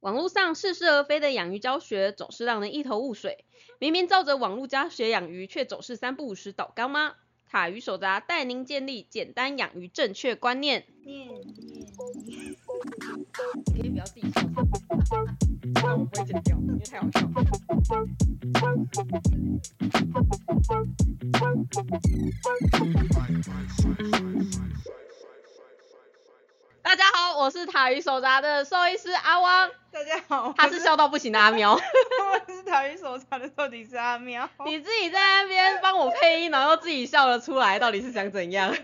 网络上似是而非的养鱼教学总是让人一头雾水。明明照着网络教学养鱼，却总是三不五时倒缸吗？塔鱼手札带您建立简单养鱼正确观念。念念念，可以不要自己笑场，我不会剪掉，因为太好笑了。大家好，我是塔鱼手札的兽医师阿汪，大家好，他是笑到不行的阿喵。我是塔鱼手札的兽医师阿喵。你自己在那边帮我配音，然后自己笑了出来，到底是想怎样？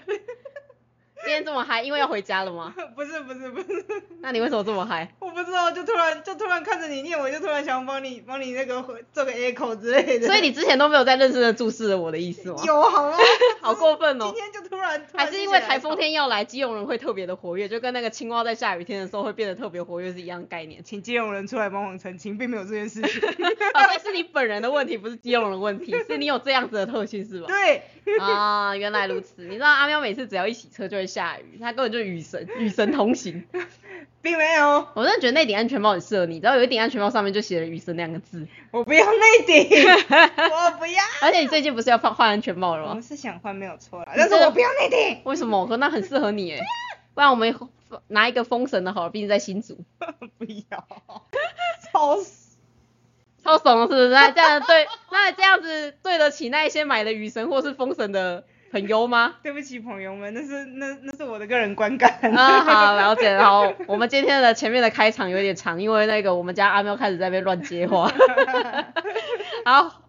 今天这么嗨，因为要回家了吗？不是不是不是，那你为什么这么嗨？我不知道，就突然就突然看着你念，我就突然想帮你帮你那个做个 echo 之类的。所以你之前都没有在认真的注视了我的意思吗？有好吗？好过分哦今！天就突然突然还是因为台风天要来，基隆人会特别的活跃，就跟那个青蛙在下雨天的时候会变得特别活跃是一样的概念。请基隆人出来帮忙澄清，并没有这件事情。哦，所以是你本人的问题，不是基隆人的问题，是你有这样子的特性是吧？对，啊，原来如此。你知道阿喵每次只要一洗车就会下雨，他根本就是雨神，与神同行。并没有，我真的觉得那顶安全帽很适合你，你知道有一顶安全帽上面就写了“雨神”两个字，我不要那顶，我不要。而且你最近不是要换换安全帽了吗我们？是想换没有错啦，但是我不要那顶。为什么？我说那很适合你哎，不然我们拿一个封神的好了，毕竟在新竹，不要，超死。超怂是不是？那这样对，那这样子对得起那一些买了雨神或是封神的朋友吗？对不起，朋友们，那是那那是我的个人观感。啊，好了解。好，我们今天的前面的开场有点长，因为那个我们家阿喵开始在那边乱接话。好，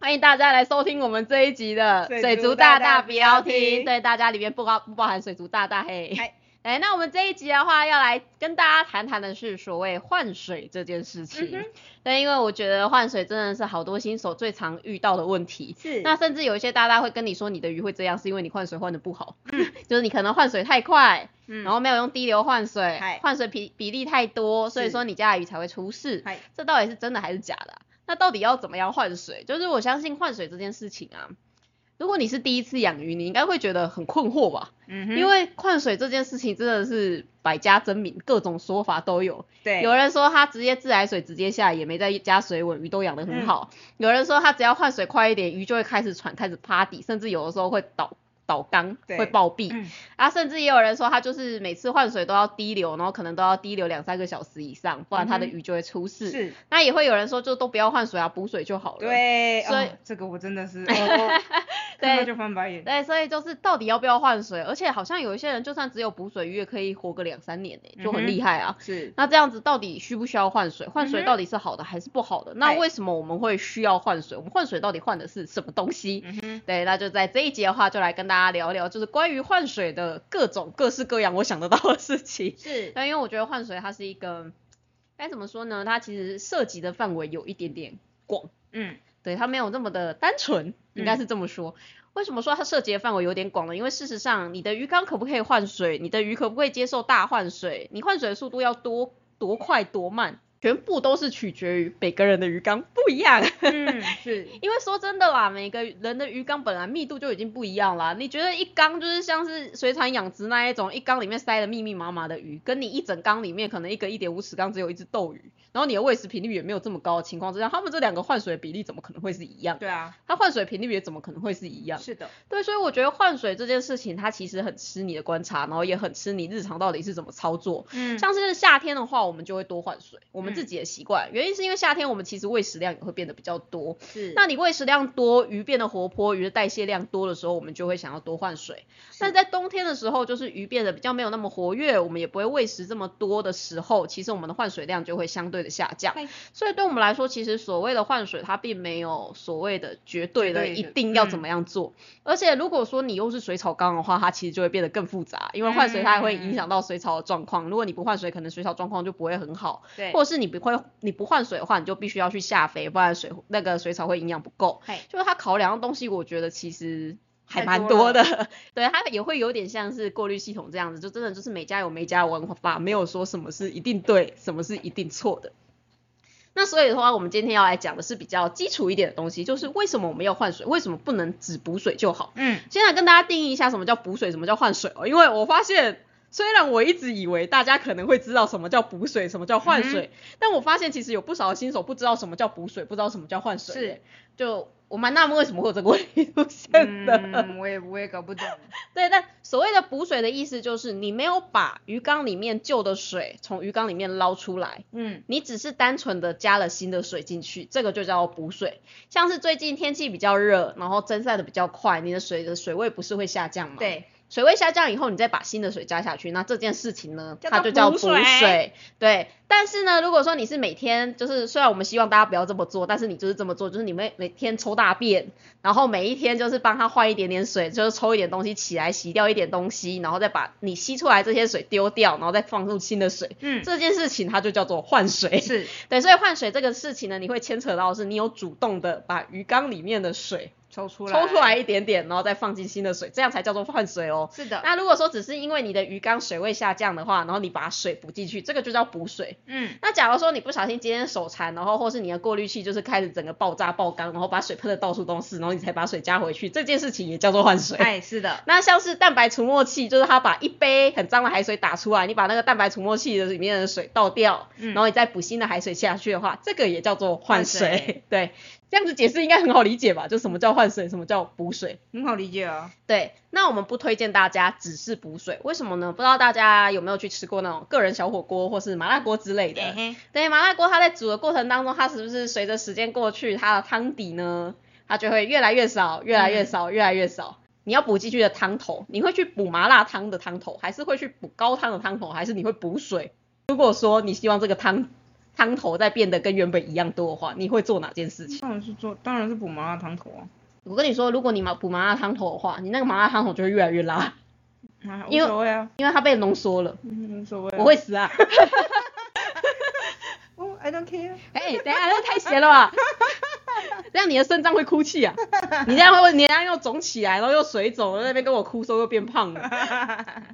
欢迎大家来收听我们这一集的水水族族大大大不要要听，对大家里面不包不包含水族大大嘿嗨。哎，那我们这一集的话，要来跟大家谈谈的是所谓换水这件事情。嗯对，因为我觉得换水真的是好多新手最常遇到的问题。是那甚至有一些大大会跟你说，你的鱼会这样，是因为你换水换的不好，就是你可能换水太快，嗯然后没有用低流换水，换水比比例太多，所以说你家的鱼才会出事。这到底是真的还是假的啊、那到底要怎么样换水？就是我相信换水这件事情啊，如果你是第一次养鱼，你应该会觉得很困惑吧？嗯哼因为换水这件事情真的是百家争鸣，各种说法都有。对有人说他直接自来水直接下，也没再加水稳，鱼都养得很好。有人说他只要换水快一点，鱼就会开始喘，开始趴底，甚至有的时候会倒倒缸，会暴毙。嗯啊，甚至也有人说他就是每次换水都要滴流，然后可能都要滴流两三个小时以上，不然他的鱼就会出事。是，那也会有人说就都不要换水啊，补水就好了。对，所以哦这个我真的是，对就翻白眼。对，所以就是到底要不要换水，而且好像有一些人就算只有补水鱼也可以活个两三年呢、就很厉害啊。是，那这样子到底需不需要换水？换水到底是好的还是不好的？那哎为什么我们会需要换水？我们换水到底换的是什么东西？嗯，对，那就在这一集的话，就来跟大家聊聊，就是关于换水的各种各式各样我想得到的事情。是，但，因为我觉得换水它是一个该怎么说呢？它其实涉及的范围有一点点广，嗯，对，它没有那么的单纯，应该是这么说。为什么说它涉及的范围有点广呢？因为事实上，你的鱼缸可不可以换水？你的鱼可不可以接受大换水？你换水的速度要多多快多慢？全部都是取决于每个人的鱼缸不一样。嗯，是，因为说真的啦，每个人的鱼缸本来密度就已经不一样啦。你觉得一缸就是像是水产养殖那一种，一缸里面塞的密密麻麻的鱼，跟你一整缸里面可能一个一点五尺缸只有一只斗鱼，然后你的喂食频率也没有这么高的情况之下，他们这两个换水的比例怎么可能会是一样？对啊，它换水频率也怎么可能会是一样？是的，对，所以我觉得换水这件事情，它其实很吃你的观察，然后也很吃你日常到底是怎么操作。嗯，像是夏天的话，我们就会多换水，我们嗯自己的习惯。原因是因为夏天我们其实喂食量也会变得比较多，是，那你喂食量多，鱼变得活泼，鱼的代谢量多的时候，我们就会想要多换水。但在冬天的时候，就是鱼变得比较没有那么活跃，我们也不会喂食这么多的时候，其实我们的换水量就会相对的下降。所以对我们来说，其实所谓的换水，它并没有所谓的绝对的一定要怎么样做。而且如果说你又是水草缸的话，它其实就会变得更复杂，因为换水它也会影响到水草的状况。如果你不换水，可能水草状况就不会很好。对，或者是你不会你不换水的话，你就必须要去下肥，不然水那个水草会营养不够。嗨，就是它考量的东西，我觉得其实还蛮多的。对，它也会有点像是过滤系统这样子，就真的就是每家有每家的玩法，没有说什么是一定对，什么是一定错的。那所以的话，我们今天要来讲的是比较基础一点的东西，就是为什么我们要换水，为什么不能只补水就好？嗯，先来跟大家定义一下什么叫补水，什么叫换水哦，因为我发现虽然我一直以为大家可能会知道什么叫补水，什么叫换水，嗯但我发现其实有不少新手不知道什么叫补水，不知道什么叫换水。是，就我蛮纳闷为什么会有这个问题出现的。嗯，我也我也搞不懂。对，但所谓的补水的意思就是你没有把鱼缸里面旧的水从鱼缸里面捞出来，嗯，你只是单纯的加了新的水进去，这个就叫补水。像是最近天气比较热，然后蒸散的比较快，你的水的水位不是会下降吗？，对，水位下降以后，你再把新的水加下去，那这件事情呢，它就叫补补水水。对，但是呢，如果说你是每天，就是虽然我们希望大家不要这么做，但是你就是这么做，就是你每每天抽大便，然后每一天就是帮它换一点点水，就是抽一点东西起来，洗掉一点东西，然后再把你吸出来这些水丢掉，然后再放入新的水。嗯，这件事情它就叫做换水。是对，所以换水这个事情呢，你会牵扯到是你有主动的把鱼缸里面的水抽出来，抽出来一点点，然后再放进新的水，这样才叫做换水哦。是的，那如果说只是因为你的鱼缸水位下降的话，然后你把水补进去，这个就叫补水。嗯，那假如说你不小心今天手残，然后或是你的过滤器就是开始整个爆炸爆缸，然后把水喷的到处都是，然后你才把水加回去，这件事情也叫做换水。哎，是的，那像是蛋白除沫器，就是它把一杯很脏的海水打出来，你把那个蛋白除沫器的里面的水倒掉，嗯然后你再补新的海水下去的话，这个也叫做换水。换水 对，这样子解释应该很好理解吧？就什么叫换水，什么叫补水。很好理解啊。对，那我们不推荐大家只是补水，为什么呢？不知道大家有没有去吃过那种个人小火锅或是麻辣锅之类的？对，麻辣锅它在煮的过程当中，它是不是随着时间过去，它的汤底呢，它就会越来越少，越来越少，越来越少。你要补进去的汤头，你会去补麻辣汤的汤头，还是会去补高汤的汤头，还是你会补水？如果说你希望这个汤汤头再变得跟原本一样多的话，你会做哪件事情？当然是做，当然是补麻辣汤头啊。我跟你说，如果你麻补麻辣汤头的话，你那个麻辣汤头就会越来越辣，啊，无所谓啊，因为它被浓缩了。嗯，无所谓啊。我会死啊！哦，I don't care。哎、等一下，这太咸了吧？这样你的肾脏会哭泣啊！你这样会，你这样又肿起来，然后又水肿，在那边跟我哭说又变胖了。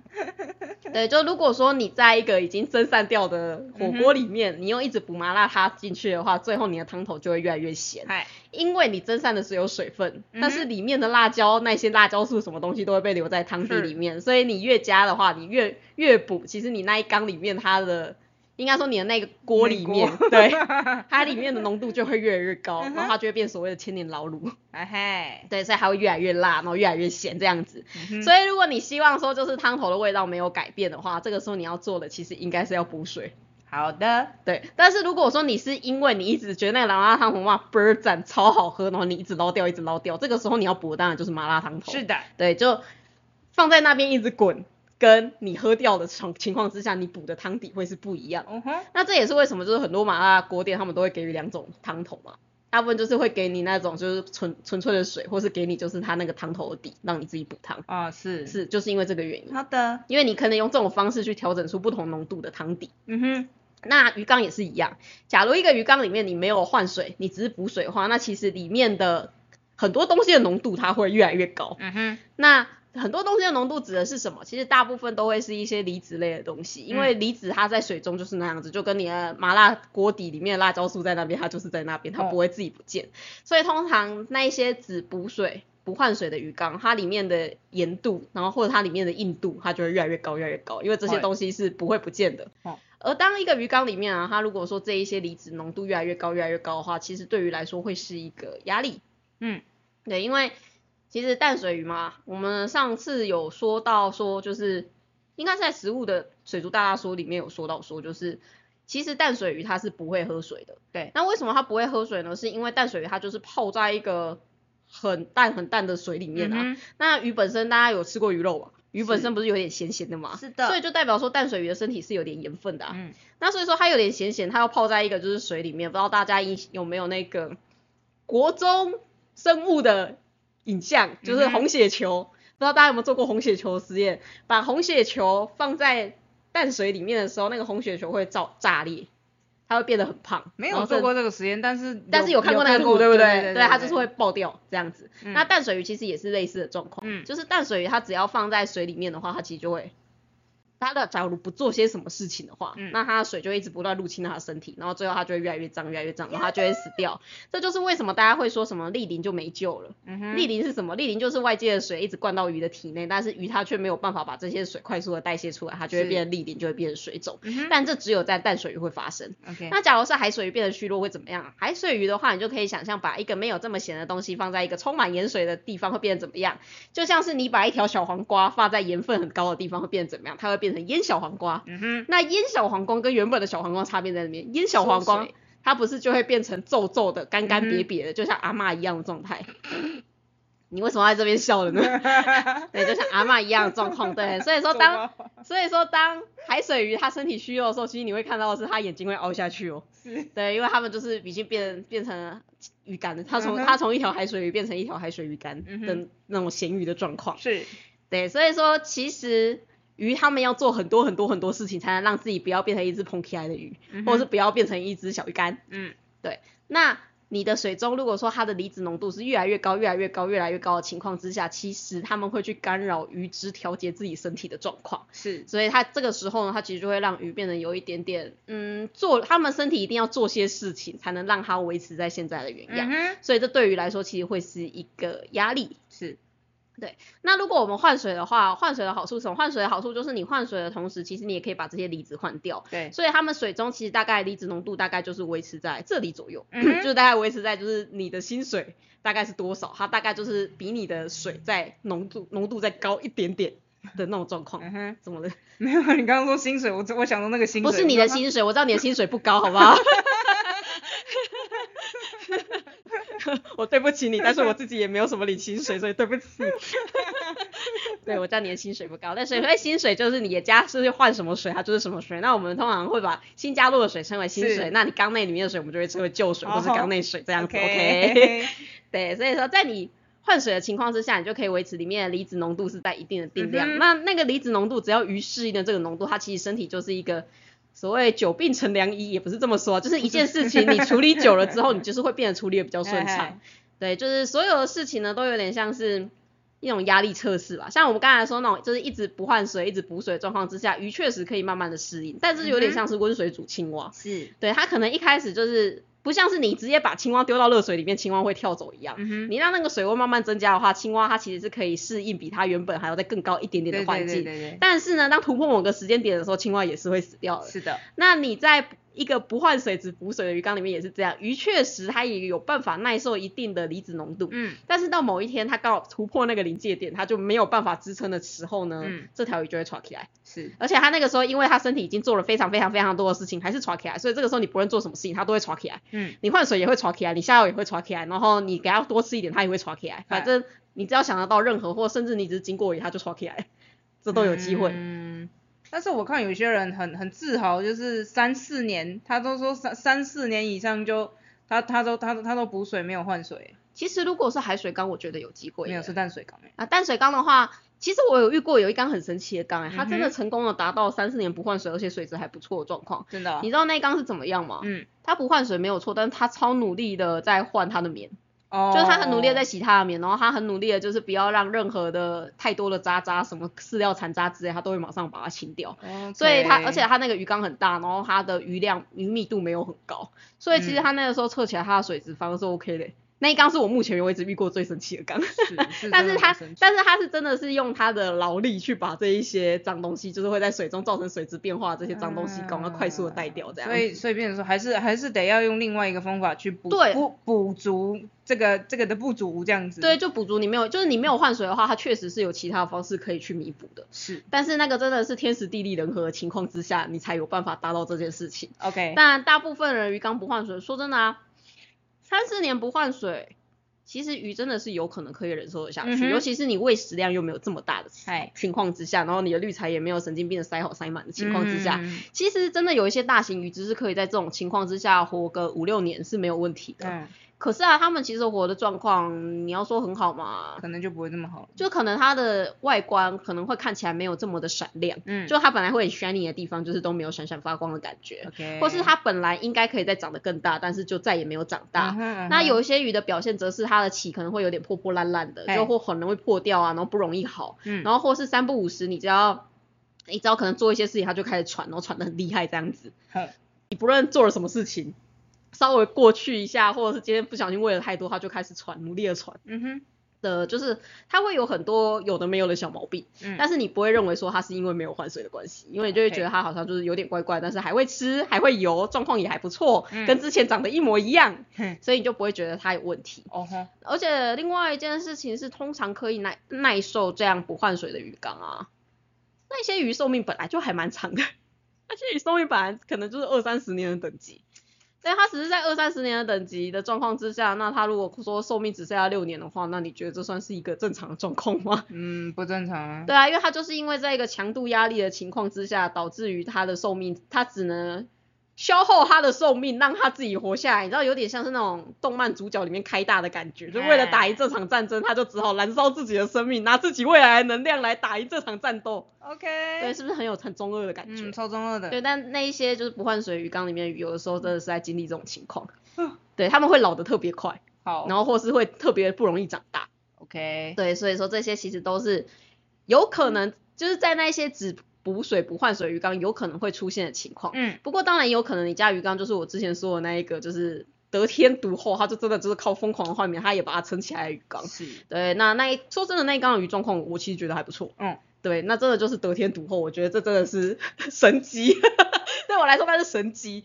对，就如果说你在一个已经蒸散掉的火锅里面，你又一直补麻辣它进去的话，最后你的汤头就会越来越咸，嗨，因为你蒸散的是有水分，嗯但是里面的辣椒那些辣椒素什么东西都会被留在汤底是里面，所以你越加的话，你越越补，其实你那一缸里面它的。应该说你的那个锅里面，那对，它里面的浓度就会越来越高，然后它就会变所谓的千年老卤，哎嘿，对，所以它会越来越辣，然后越来越咸这样子。嗯所以如果你希望说就是汤头的味道没有改变的话，这个时候你要做的其实应该是要补水。好的，对，但是如果说你是因为你一直觉得那个麻辣汤头哇倍儿赞超好喝，然后你一直捞掉一直捞掉，这个时候你要补的当然就是麻辣汤头。是的，对，就放在那边一直滚，跟你喝掉的情情况之下，你补的汤底会是不一样。嗯哼，那这也是为什么就是很多麻辣锅店他们都会给予两种汤头嘛，大部分就是会给你那种就是纯纯粹的水，或是给你就是它那个汤头的底，让你自己补汤。啊是，是，就是因为这个原因，好的，因为你可能用这种方式去调整出不同浓度的汤底。嗯哼，那鱼缸也是一样，假如一个鱼缸里面你没有换水，你只是补水的话，那其实里面的很多东西的浓度它会越来越高。嗯哼，那很多东西的浓度指的是什么？其实大部分都会是一些离子类的东西，因为离子它在水中就是那样子，就跟你的麻辣锅底里面的辣椒素在那边，它就是在那边，它哦不会自己不见。所以通常那一些只补水不换水的鱼缸，它里面的盐度，然后或者它里面的硬度，它就会越来越高，越来越高，因为这些会东西是不会不见的。哦而当一个鱼缸里面啊，它如果说这一些离子浓度越来越高，越来越高的话，其实对于来说会是一个压力。嗯，对，因为其实淡水鱼嘛，我们上次有说到说，就是应该是在食物的水族大大说里面有说到说，就是其实淡水鱼它是不会喝水的。对，那为什么它不会喝水呢？是因为淡水鱼它就是泡在一个很淡很淡的水里面啊。嗯那鱼本身大家有吃过鱼肉吧？鱼本身不是有点咸咸的嘛？是的所以就代表说淡水鱼的身体是有点盐分的啊。嗯，那所以说它有点咸咸，它要泡在一个就是水里面，不知道大家印有没有那个国中生物的影像，就是红血球，不知道大家有没有做过红血球实验？把红血球放在淡水里面的时候，那个红血球会炸炸裂，它会变得很胖。没有做过这个实验，但是但是有看过那个图，对不对？对，它就是会爆掉这样子。嗯那淡水鱼其实也是类似的状况，嗯就是淡水鱼它只要放在水里面的话，它其实就会它的假如不做些什么事情的话，嗯那它的水就一直不断入侵它的身体，然后最后它就会越来越脏，越来越脏，然后它就会死掉。这就是为什么大家会说什么莅临就没救了。嗯哼，莅临是什么？莅临就是外界的水一直灌到鱼的体内，但是鱼它却没有办法把这些水快速的代谢出来，它就会变成莅临，就会变成水肿。但这只有在淡水鱼会发生。那假如是海水鱼变得虚弱会怎么样？海水鱼的话，你就可以想象把一个没有这么咸的东西放在一个充满盐水的地方会变得怎么样？就像是你把一条小黄瓜放在盐分很高的地方会变得怎么样？它会变成腌小黄瓜。嗯哼，那腌小黄瓜跟原本的小黄瓜差别在哪边？腌小黄瓜它不是就会变成皱皱的、干干瘪瘪的，就像阿嬷一样的状态。你为什么在这边笑了呢？对，就像阿嬷一样的状况。对，所以说当所以说当海水鱼它身体虚弱的时候，其实你会看到的是它眼睛会凹下去哦。是，对，因为它们就是已经变变成鱼干了，它从、嗯它从一条海水鱼变成一条海水鱼干的那种咸鱼的状况。是，对，所以说其实鱼它们要做很多很多很多事情，才能让自己不要变成一只蓬起来的鱼，嗯或者是不要变成一只小鱼干。嗯，对那你的水中如果说它的离子浓度是越来越高、越来越高、越来越高的情况之下，其实它们会去干扰鱼只调节自己身体的状况。是，所以它这个时候呢，它其实就会让鱼变得有一点点，嗯，做它们身体一定要做些事情，才能让它维持在现在的原样。嗯，所以这对鱼来说，其实会是一个压力。是，那如果我们换水的话，换水的好处是什么？换水的好处就是你换水的同时，其实你也可以把这些离子换掉。对，所以他们水中其实大概离子浓度大概就是维持在这里左右，嗯就是大概维持在就是你的薪水大概是多少，它大概就是比你的水在浓度浓度再高一点点的那种状况。嗯哼，怎么了？没有，你刚刚说薪水，我我想到那个薪水，不是你的薪水，我知道你的薪水不高，好不好？我对不起你，但是我自己也没有什么领薪水，所以对不起。对，我知道你的薪水不高，但是因为薪水就是你的家是换什么水，它就是什么水。那我们通常会把新加入的水称为新水，那你缸内里面的水我们就会称为旧水或是哦缸内水这样子。OK，OK，对，所以说在你换水的情况之下，你就可以维持里面的离子浓度是在一定的定量。嗯那那个离子浓度只要鱼适应的这个浓度，它其实身体就是一个所谓久病成良医，也不是这么说，就是一件事情 你处理久了之后，你就是会变得处理的比较顺畅。对，就是所有的事情呢，都有点像是一种压力测试吧。像我们刚才说那种，就是一直不换水、一直补水的状况之下，鱼确实可以慢慢的适应，但是有点像是温水煮青蛙。是，对，它可能一开始就是不像是你直接把青蛙丢到热水里面，青蛙会跳走一样。嗯，你让那个水温慢慢增加的话，青蛙它其实是可以适应比它原本还要再更高一点点的环境。对对对但是呢，当突破某个时间点的时候，青蛙也是会死掉，的。是的，那你在一个不换水只补水的鱼缸里面也是这样，鱼确实它也有办法耐受一定的离子浓度，嗯，但是到某一天它刚好突破那个临界点，它就没有办法支撑的时候呢，嗯这条鱼就会喘起来。是，而且他那个时候，因为他身体已经做了非常非常非常多的事情，还是喘起来，所以这个时候你不论做什么事情，他都会喘起来。嗯，你换水也会喘起来，你下药也会喘起来，然后你给他多吃一点，他也会喘起来。反正你只要想得到任何，或甚至你只是经过而已，它就喘起来，这都有机会。嗯，但是我看有些人很很自豪，就是三四年，他都说三三四年以上就他他都他都他都补水没有换水，其实如果是海水缸，我觉得有机会。没有是淡水缸欸啊，淡水缸的话，其实我有遇过有一缸很神奇的缸，哎，它真的成功的达到三四年不换水，而且水质还不错的状况。真的哦，你知道那一缸是怎么样吗？嗯，它不换水没有错，但是它超努力的在换它的棉，哦，就是它很努力的在洗它的棉，然后它很努力的就是不要让任何的太多的渣渣、什么饲料残渣之类，它都会马上把它清掉。所以它，而且它那个鱼缸很大，然后它的鱼量、鱼密度没有很高，所以其实嗯它那个时候测起来它的水质反而是 OK 的。那一缸是我目前为止遇过最神奇的缸。但是它真的很神，奇但是它是真的是用它的劳力去把这一些脏东西，就是会在水中造成水质变化这些脏东西，赶快快速的带掉，这样。所以所以变成说还是还是得要用另外一个方法去补对补补足这个这个的不足这样子。对，，就补足你没有，就是你没有换水的话，它确实是有其他的方式可以去弥补的。是但是那个真的是天时地利人和的情况之下，你才有办法达到这件事情。OK，但大部分人鱼缸不换水，说真的啊，三四年不换水，其实鱼真的是有可能可以忍受得下去，嗯尤其是你喂食量又没有这么大的情况之下，然后你的滤材也没有神经病的塞好塞满的情况之下，嗯其实真的有一些大型鱼只是可以在这种情况之下活个五六年是没有问题的。嗯，可是啊，他们其实活的状况，你要说很好嘛，可能就不会那么好。就可能它的外观可能会看起来没有这么的闪亮，嗯，就它本来会很 shiny 的地方，就是都没有闪闪发光的感觉。OK，或是它本来应该可以再长得更大，但是就再也没有长大。嗯那有一些鱼的表现则是它的鳍可能会有点破破烂烂的，就或很容易破掉啊，然后不容易好。嗯然后或是三不五时，你只要你只要可能做一些事情，它就开始喘，然后喘得很厉害这样子。哼你不论做了什么事情，稍微过去一下，或者是今天不小心喂了太多，它就开始喘，努力的喘嗯哼，的，就是它会有很多有的没有的小毛病，嗯，但是你不会认为说它是因为没有换水的关系，因为你就会觉得它好像就是有点怪怪，但是还会吃，还会游，状况也还不错，嗯跟之前长得一模一样，嗯，所以你就不会觉得它有问题。哦吼，而且另外一件事情是，通常可以耐耐受这样不换水的鱼缸啊，那些鱼寿命本来就还蛮长的，那些鱼寿命本来可能就是二三十年的等级，但他只是在二三十年的等级的状况之下，那他如果说寿命只剩下六年的话，那你觉得这算是一个正常的状况吗？嗯，不正常啊。对啊，因为他就是因为在一个强度压力的情况之下，导致于他的寿命，他只能消耗他的寿命，让他自己活下来。你知道，有点像是那种动漫主角里面开大的感觉，就为了打赢这场战争，他就只好燃烧自己的生命，拿自己未来的能量来打赢这场战斗。OK，对，是不是很有很中二的感觉？嗯，超中二的。对，但那一些就是不换水鱼缸里面有的时候真的是在经历这种情况嗯。对，他们会老得特别快，好，然后或是会特别不容易长大。OK，对，所以说这些其实都是有可能就是在那些只补水不换水鱼缸有可能会出现的情况。嗯，不过当然也有可能你家鱼缸就是我之前说的那一个，就是得天独厚，它就真的就是靠疯狂的换面，它也把它撑起来的鱼缸。是，对，那那一说真的那一缸的鱼状况，我其实觉得还不错。嗯，对，那真的就是得天独厚，我觉得这真的是 神机，对我来说它是神机。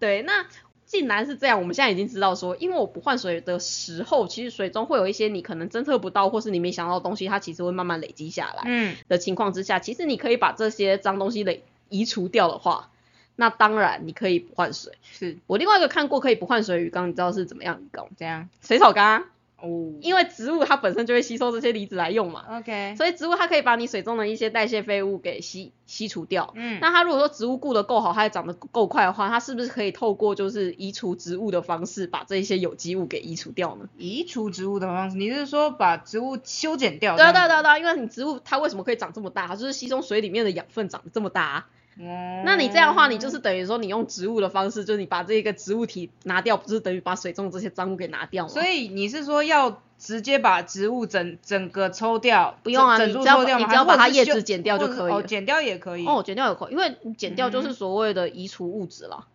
对，那既然是这样，我们现在已经知道说，因为我不换水的时候，其实水中会有一些你可能侦测不到，或是你没想到的东西，它其实会慢慢累积下来嗯，的情况之下，其实你可以把这些脏东西累移除掉的话，那当然你可以不换水。是我另外一个看过可以不换水的鱼缸，你知道是怎么样的鱼缸吗？这样。水草缸啊，哦因为植物它本身就会吸收这些离子来用嘛。，OK，所以植物它可以把你水中的一些代谢废物给吸吸除掉。嗯，那它如果说植物顾得够好，它也长得够快的话，它是不是可以透过就是移除植物的方式，把这一些有机物给移除掉呢？移除植物的方式，你是说把植物修剪掉？对啊，对对啊，对啊，因为你植物它为什么可以长这么大？它就是吸收水里面的养分长得这么大、啊。哦那你这样的话，你就是等于说你用植物的方式，就是你把这个植物体拿掉，不是等于把水中这些脏物给拿掉吗？所以你是说要直接把植物整整个抽掉？不用啊整你只要整株抽掉？你只要把它叶子剪掉就可以了哦，剪掉也可以。哦，剪掉也可以，因为你剪掉就嗯是所谓的移除物质了。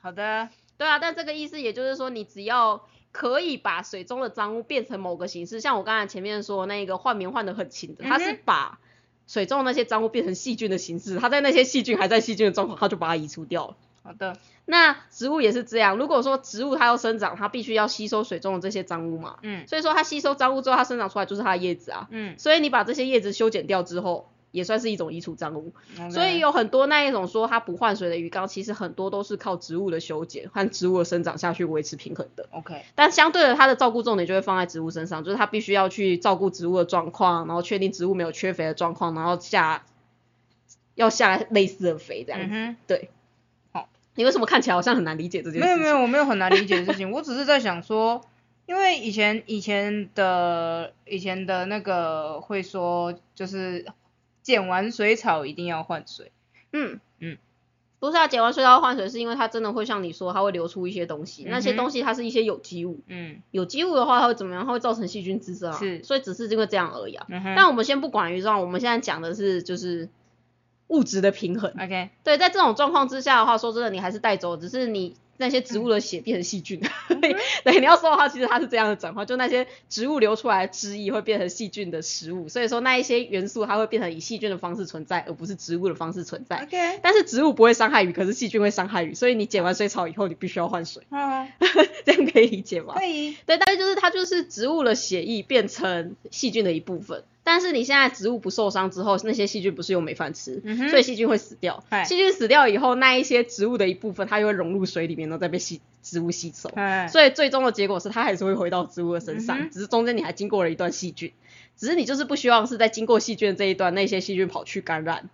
好的，对啊，但这个意思也就是说，你只要可以把水中的脏物变成某个形式，像我刚才前面说那个换棉换的很勤的，它是把水中的那些脏物变成细菌的形式，它在那些细菌还在细菌的状况，它就把它移除掉了。好的，那植物也是这样，如果说植物它要生长，它必须要吸收水中的这些脏物嘛，嗯。所以说它吸收脏物之后，它生长出来就是它的叶子啊，嗯，所以你把这些叶子修剪掉之后，也算是一种移除脏污。所以有很多那一种说它不换水的鱼缸，其实很多都是靠植物的修剪和植物的生长下去维持平衡的。OK，但相对的，它的照顾重点就会放在植物身上，就是它必须要去照顾植物的状况，然后确定植物没有缺肥的状况，然后下要下类似的肥这样子。嗯对，好，你为什么看起来好像很难理解这，件事情？没有没有，我没有很难理解的事情，我只是在想说，因为以前以前的以前的那个会说，就是剪完水草一定要换水。嗯嗯，不是啊，剪完水草换水，是因为它真的会像你说，它会流出一些东西，那些东西它是一些有机物，嗯有机物的话它会怎么样？它会造成细菌滋生啊，是所以只是因为这样而已啊。嗯但我们先不管于这样，我们现在讲的是就是物质的平衡。，OK，对，在这种状况之下的话，说真的，你还是带走，只是你那些植物的血变成细菌。对，对，你要说的话，其实它是这样的转化，就那些植物流出来的汁液会变成细菌的食物，所以说那一些元素它会变成以细菌的方式存在，而不是植物的方式存在。OK，但是植物不会伤害鱼，可是细菌会伤害鱼，所以你剪完水草以后，你必须要换水，啊，这样可以理解吗？可以，对，但是就是它就是植物的血液变成细菌的一部分。但是你现在植物不受伤之后，那些细菌不是又没饭吃，嗯所以细菌会死掉嗨。细菌死掉以后，那一些植物的一部分，它又会融入水里面，然后再被吸植物吸走。哎，所以最终的结果是，它还是会回到植物的身上，嗯只是中间你还经过了一段细菌，只是你就是不希望是在经过细菌的这一段，那些细菌跑去感染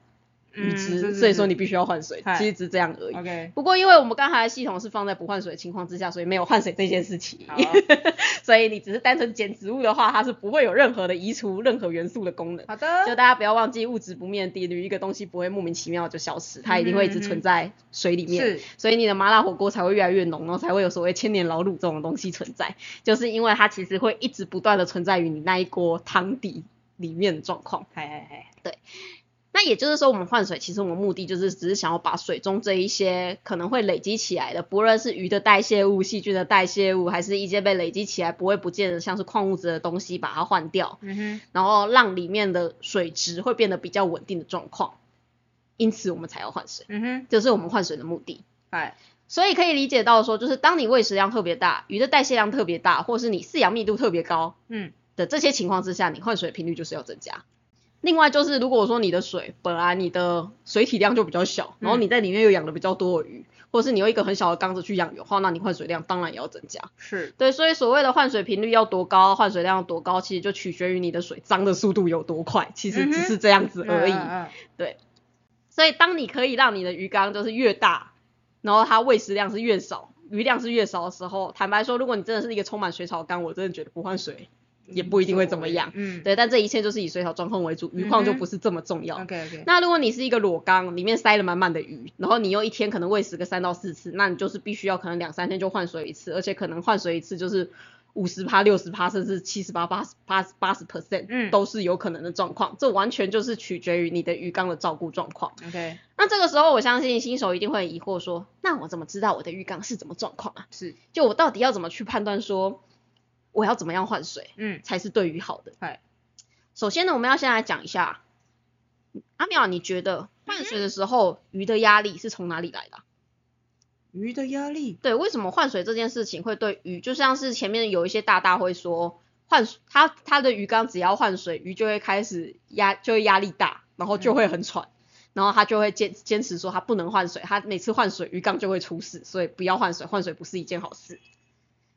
鱼嗯，是是是所以说你必须要换水，嗨其实只是这样而已。OK，不过因为我们刚才的系统是放在不换水的情况之下，所以没有换水这件事情好，所以你只是单纯捡植物的话，它是不会有任何的移除任何元素的功能。好的就，大家不要忘记物质不灭的定律，一个东西不会莫名其妙就消失，它一定会一直存在水里面。是，所以你的麻辣火锅才会越来越浓，然后才会有所谓千年老卤这种东西存在，就是因为它其实会一直不断的存在于你那一锅汤底里面的状况。嗨嗨嗨，那也就是说，我们换水，其实我们目的就是只是想要把水中这一些可能会累积起来的，不论是鱼的代谢物、细菌的代谢物，还是一些被累积起来不会不见的，像是矿物质的东西，把它换掉，然后让里面的水质会变得比较稳定的状况。因此，我们才要换水，嗯哼，这是我们换水的目的。哎，所以可以理解到说，就是当你喂食量特别大，鱼的代谢量特别大，或是你饲养密度特别高嗯的这些情况之下，你换水频率就是要增加。另外就是，如果说你的水本来你的水体量就比较小，然后你在里面又养了比较多的鱼，或者是你用一个很小的缸子去养鱼的话，那你换水量当然也要增加。是，对，所以所谓的换水频率要多高，换水量要多高，其实就取决于你的水脏的速度有多快，其实只是这样子而已。嗯嗯所以当你可以让你的鱼缸就是越大，然后它喂食量是越少，鱼量是越少的时候，坦白说，如果你真的是一个充满水草的缸，我真的觉得不换水也不一定会怎么样。嗯，对，但这一切就是以水草状况为主，鱼况就不是这么重要。，OK OK，那如果你是一个裸缸，里面塞了满满的鱼，然后你又一天可能喂食个三到四次，那你就是必须要可能两三天就换水一次，而且可能换水一次就是五十趴、六十趴，甚至七十八、八十八八十 percent，嗯都是有可能的状况。这完全就是取决于你的鱼缸的照顾状况。OK，那这个时候，我相信新手一定会疑惑说，那我怎么知道我的鱼缸是怎么状况啊？是，就我到底要怎么去判断说，我要怎么样换水嗯，才是对鱼好的？哎，首先呢，我们要先来讲一下，阿淼，你觉得换水的时候鱼的压力是从哪里来的啊、鱼的压力，对，为什么换水这件事情会对鱼，就像是前面有一些大大会说，换水它它的鱼缸只要换水，鱼就会开始压，就会压力大，然后就会很喘，然后他就会坚坚持说他不能换水，他每次换水鱼缸就会出事，所以不要换水，换水不是一件好事。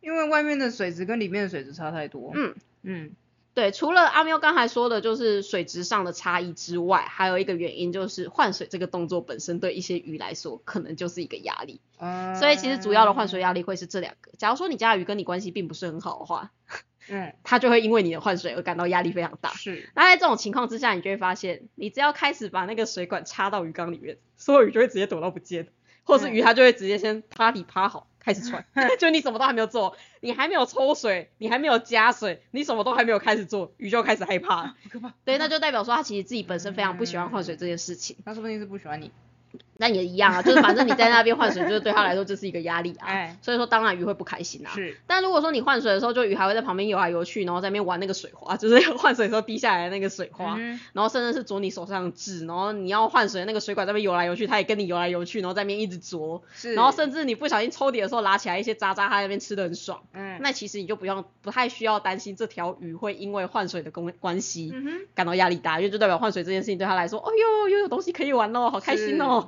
因为外面的水质跟里面的水质差太多。嗯嗯对，除了阿喵刚才说的，就是水质上的差异之外，还有一个原因就是换水这个动作本身对一些鱼来说，可能就是一个压力。嗯，所以其实主要的换水压力会是这两个。假如说你家的鱼跟你关系并不是很好的话，嗯，它就会因为你的换水而感到压力非常大。是，那在这种情况之下，你就会发现，你只要开始把那个水管插到鱼缸里面，所有鱼就会直接躲到不见，或是鱼它就会直接先趴底趴好开始喘，就你什么都还没有做，你还没有抽水，你还没有加水，你什么都还没有开始做，鱼就开始害怕了。可怕。对，那就代表说它其实自己本身非常不喜欢换水这件事情。他说不定是不喜欢你。那也一样啊，就是反正你在那边换水，就是对他来说就是一个压力啊。哎。所以说当然鱼会不开心啊。是，但如果说你换水的时候，就鱼还会在旁边游来游去，然后在那边玩那个水花，就是换水的时候滴下来的那个水花，嗯然后甚至是啄你手上的痣，然后你要换水，那个水管在那边游来游去，它也跟你游来游去，然后在那边一直啄，是，然后甚至你不小心抽底的时候拉起来一些渣渣，它在那边吃的很爽。嗯。那其实你就不用不太需要担心这条鱼会因为换水的关关系嗯，感到压力大，因为就代表换水这件事情对他来说，哦呦又有东西可以玩喽，好开心哦，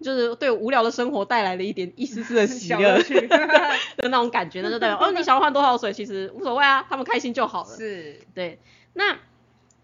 就是对无聊的生活带来了一点一丝丝的喜乐 的那种感觉，那就代表哦你想要换多少水其实无所谓啊，他们开心就好了。是，对，那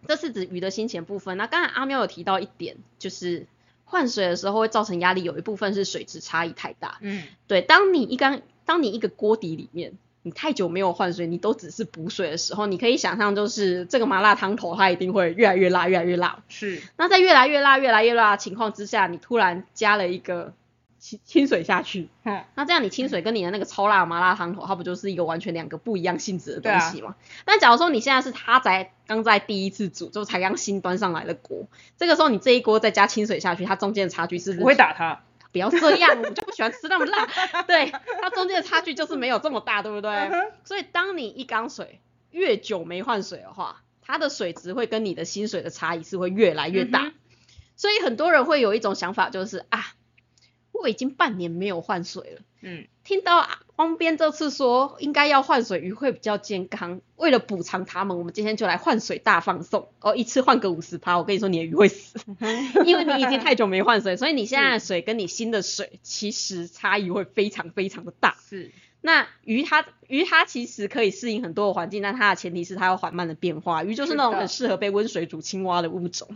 这是指鱼的心钱部分。那刚才阿喵有提到一点，就是换水的时候会造成压力，有一部分是水质差异太大。嗯对，当你一缸，当你一个锅底里面，你太久没有换水，你都只是补水的时候，你可以想象，就是这个麻辣汤头它一定会越来越辣，越来越辣。是，那在越来越辣、越来越辣的情况之下，你突然加了一个清清水下去，哼，那这样你清水跟你的那个超辣麻辣汤头，它不就是一个完全两个不一样性质的东西吗？但假如说你现在是它在刚在第一次煮，就才刚新端上来的锅，这个时候你这一锅再加清水下去，它中间的差距是不会打他。不要这样，我就不喜欢吃那么辣。对，它中间的差距就是没有这么大，对不对？所以当你一缸水越久没换水的话，它的水质会跟你的薪水的差异是会越来越大。嗯所以很多人会有一种想法，就是啊，我已经半年没有换水了。嗯，听到啊汪边这次说应该要换水，鱼会比较健康。为了补偿他们，我们今天就来换水大放送哦，一次换个五十趴，我跟你说你的鱼会死，因为你已经太久没换水，所以你现在的水跟你新的水其实差异会非常非常的大。是，那鱼它鱼它其实可以适应很多的环境，但它的前提是它要缓慢的变化。鱼就是那种很适合被温水煮青蛙的物种，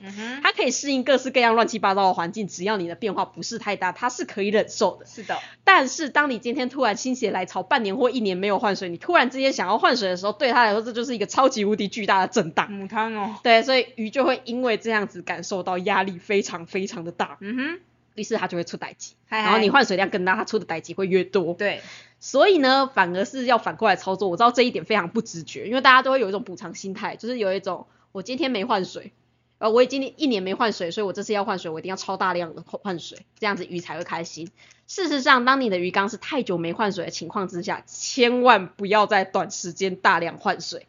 它可以适应各式各样乱七八糟的环境，只要你的变化不是太大，它是可以忍受的。是的，但是当你今天突然心血来潮，半年或一年没有换水，你突然之间想要换水的时候，对它来说这就是一个超级无敌巨大的震荡。母汤哦。对，所以鱼就会因为这样子感受到压力非常非常的大，嗯哼，于是它就会出歹疾。嗨然后你嗨换水量更大，它出的歹疾会越多。对，所以呢，反而是要反过来操作。我知道这一点非常不直觉，因为大家都会有一种补偿心态，就是有一种我今天没换水，呃，我已经一年没换水，所以我这次要换水，我一定要超大量的换水，这样子鱼才会开心。事实上，当你的鱼缸是太久没换水的情况之下，千万不要在短时间大量换水。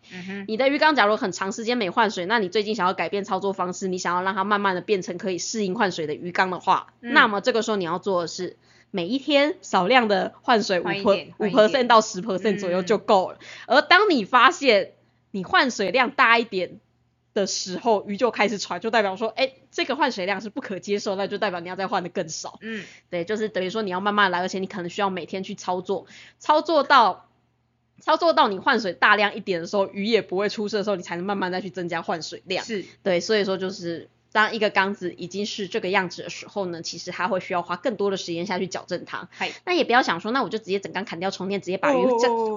你的鱼缸假如很长时间没换水，那你最近想要改变操作方式，你想要让它慢慢的变成可以适应换水的鱼缸的话，嗯那么这个时候你要做的是。每一天少量的换水五五 percent 到十 percent 左右嗯就够了。而当你发现你换水量大一点的时候，鱼就开始喘，就代表说，哎，这个换水量是不可接受，那就代表你要再换的更少。嗯，对，就是等于说你要慢慢来，而且你可能需要每天去操作，操作到操作到你换水大量一点的时候，鱼也不会出事的时候，你才能慢慢再去增加换水量。是，对，所以说就是当一个缸子已经是这个样子的时候呢，其实它会需要花更多的时间下去矫正它。那也不要想说，那我就直接整缸砍掉充电，直接把鱼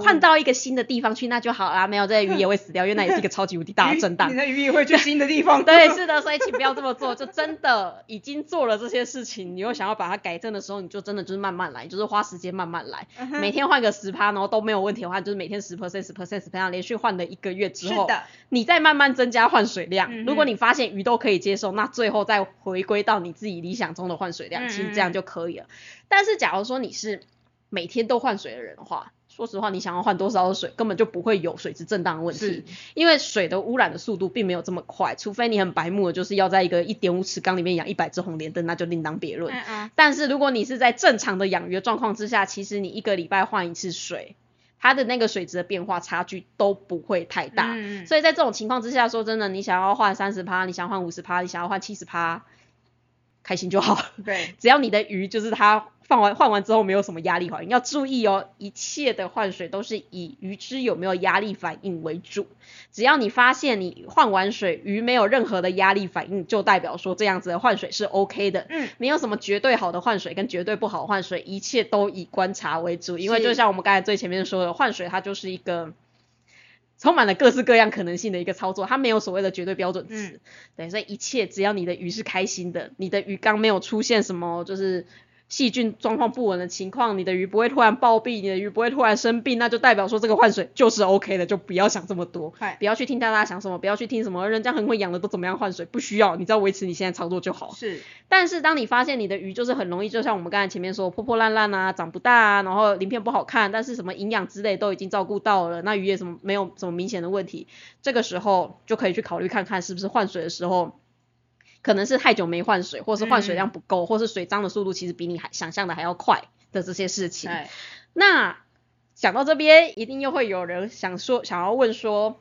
换到一个新的地方去，那就好啦。没有，这鱼也会死掉，因为那也是一个超级无敌大的震荡你。的鱼也会去新的地方。对，是的，所以请不要这么做。就真的已经做了这些事情，你又想要把它改正的时候，你就真的就是慢慢来，就是花时间慢慢来。每天换个十趴，然后都没有问题的话，就是每天十 percent、十 percent、十 percent，连续换了一个月之后，是的，你再慢慢增加换水量。如果你发现鱼都可以接受，那最后再回归到你自己理想中的换水量，嗯其实这样就可以了。但是假如说你是每天都换水的人的话，说实话，你想要换多少的水，根本就不会有水质震荡的问题，因为水的污染的速度并没有这么快，除非你很白目的，就是要在一个一点五尺缸里面养一百只红莲灯，那就另当别论。但是如果你是在正常的养鱼的状况之下，其实你一个礼拜换一次水，它的那个水质的变化差距都不会太大。嗯嗯所以在这种情况之下，说真的，你想要换三十趴，你想要换五十趴，你想要换七十趴，开心就好。对，只要你的鱼就是它放完换完之后没有什么压力反应，要注意哦，一切的换水都是以鱼只有没有压力反应为主。只要你发现你换完水鱼没有任何的压力反应，就代表说这样子的换水是 OK 的。嗯，没有什么绝对好的换水跟绝对不好换水，一切都以观察为主。因为就像我们刚才最前面说的，换水它就是一个充满了各式各样可能性的一个操作，它没有所谓的绝对标准值。嗯对，所以一切只要你的鱼是开心的，你的鱼缸没有出现什么就是细菌状况不稳的情况，你的鱼不会突然暴毙，你的鱼不会突然生病，那就代表说这个换水就是 OK 的，就不要想这么多。不要去听大家想什么，不要去听什么人家很会养的都怎么样换水，不需要，你只要维持你现在操作就好。是，但是当你发现你的鱼就是很容易，就像我们刚才前面说破破烂烂啊，长不大啊，然后鳞片不好看，但是什么营养之类都已经照顾到了，那鱼也什么没有什么明显的问题，这个时候就可以去考虑看看是不是换水的时候。可能是太久没换水，或是换水量不够，或是水脏的速度其实比你还想象的还要快的这些事情。哎，那讲到这边，一定又会有人想说，想要问说，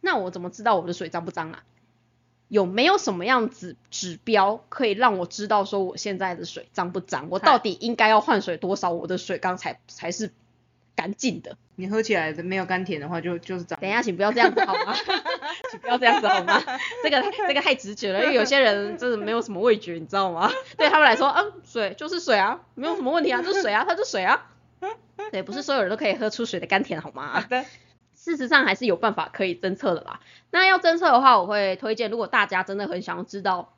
那我怎么知道我的水脏不脏啊？有没有什么样子指标可以让我知道说我现在的水脏不脏？我到底应该要换水多少？我的水缸才才是干净的？你喝起来的没有甘甜的话就，就是脏。等一下，请不要这样子好吗？请不要这样子好吗？这个这个太直觉了，因为有些人真的没有什么味觉，你知道吗？对他们来说，嗯，水就是水啊，没有什么问题啊，就是水啊，它就是水啊。对，不是所有人都可以喝出水的甘甜，好吗？好的，事实上还是有办法可以侦测的啦。那要侦测的话，我会推荐，如果大家真的很想要知道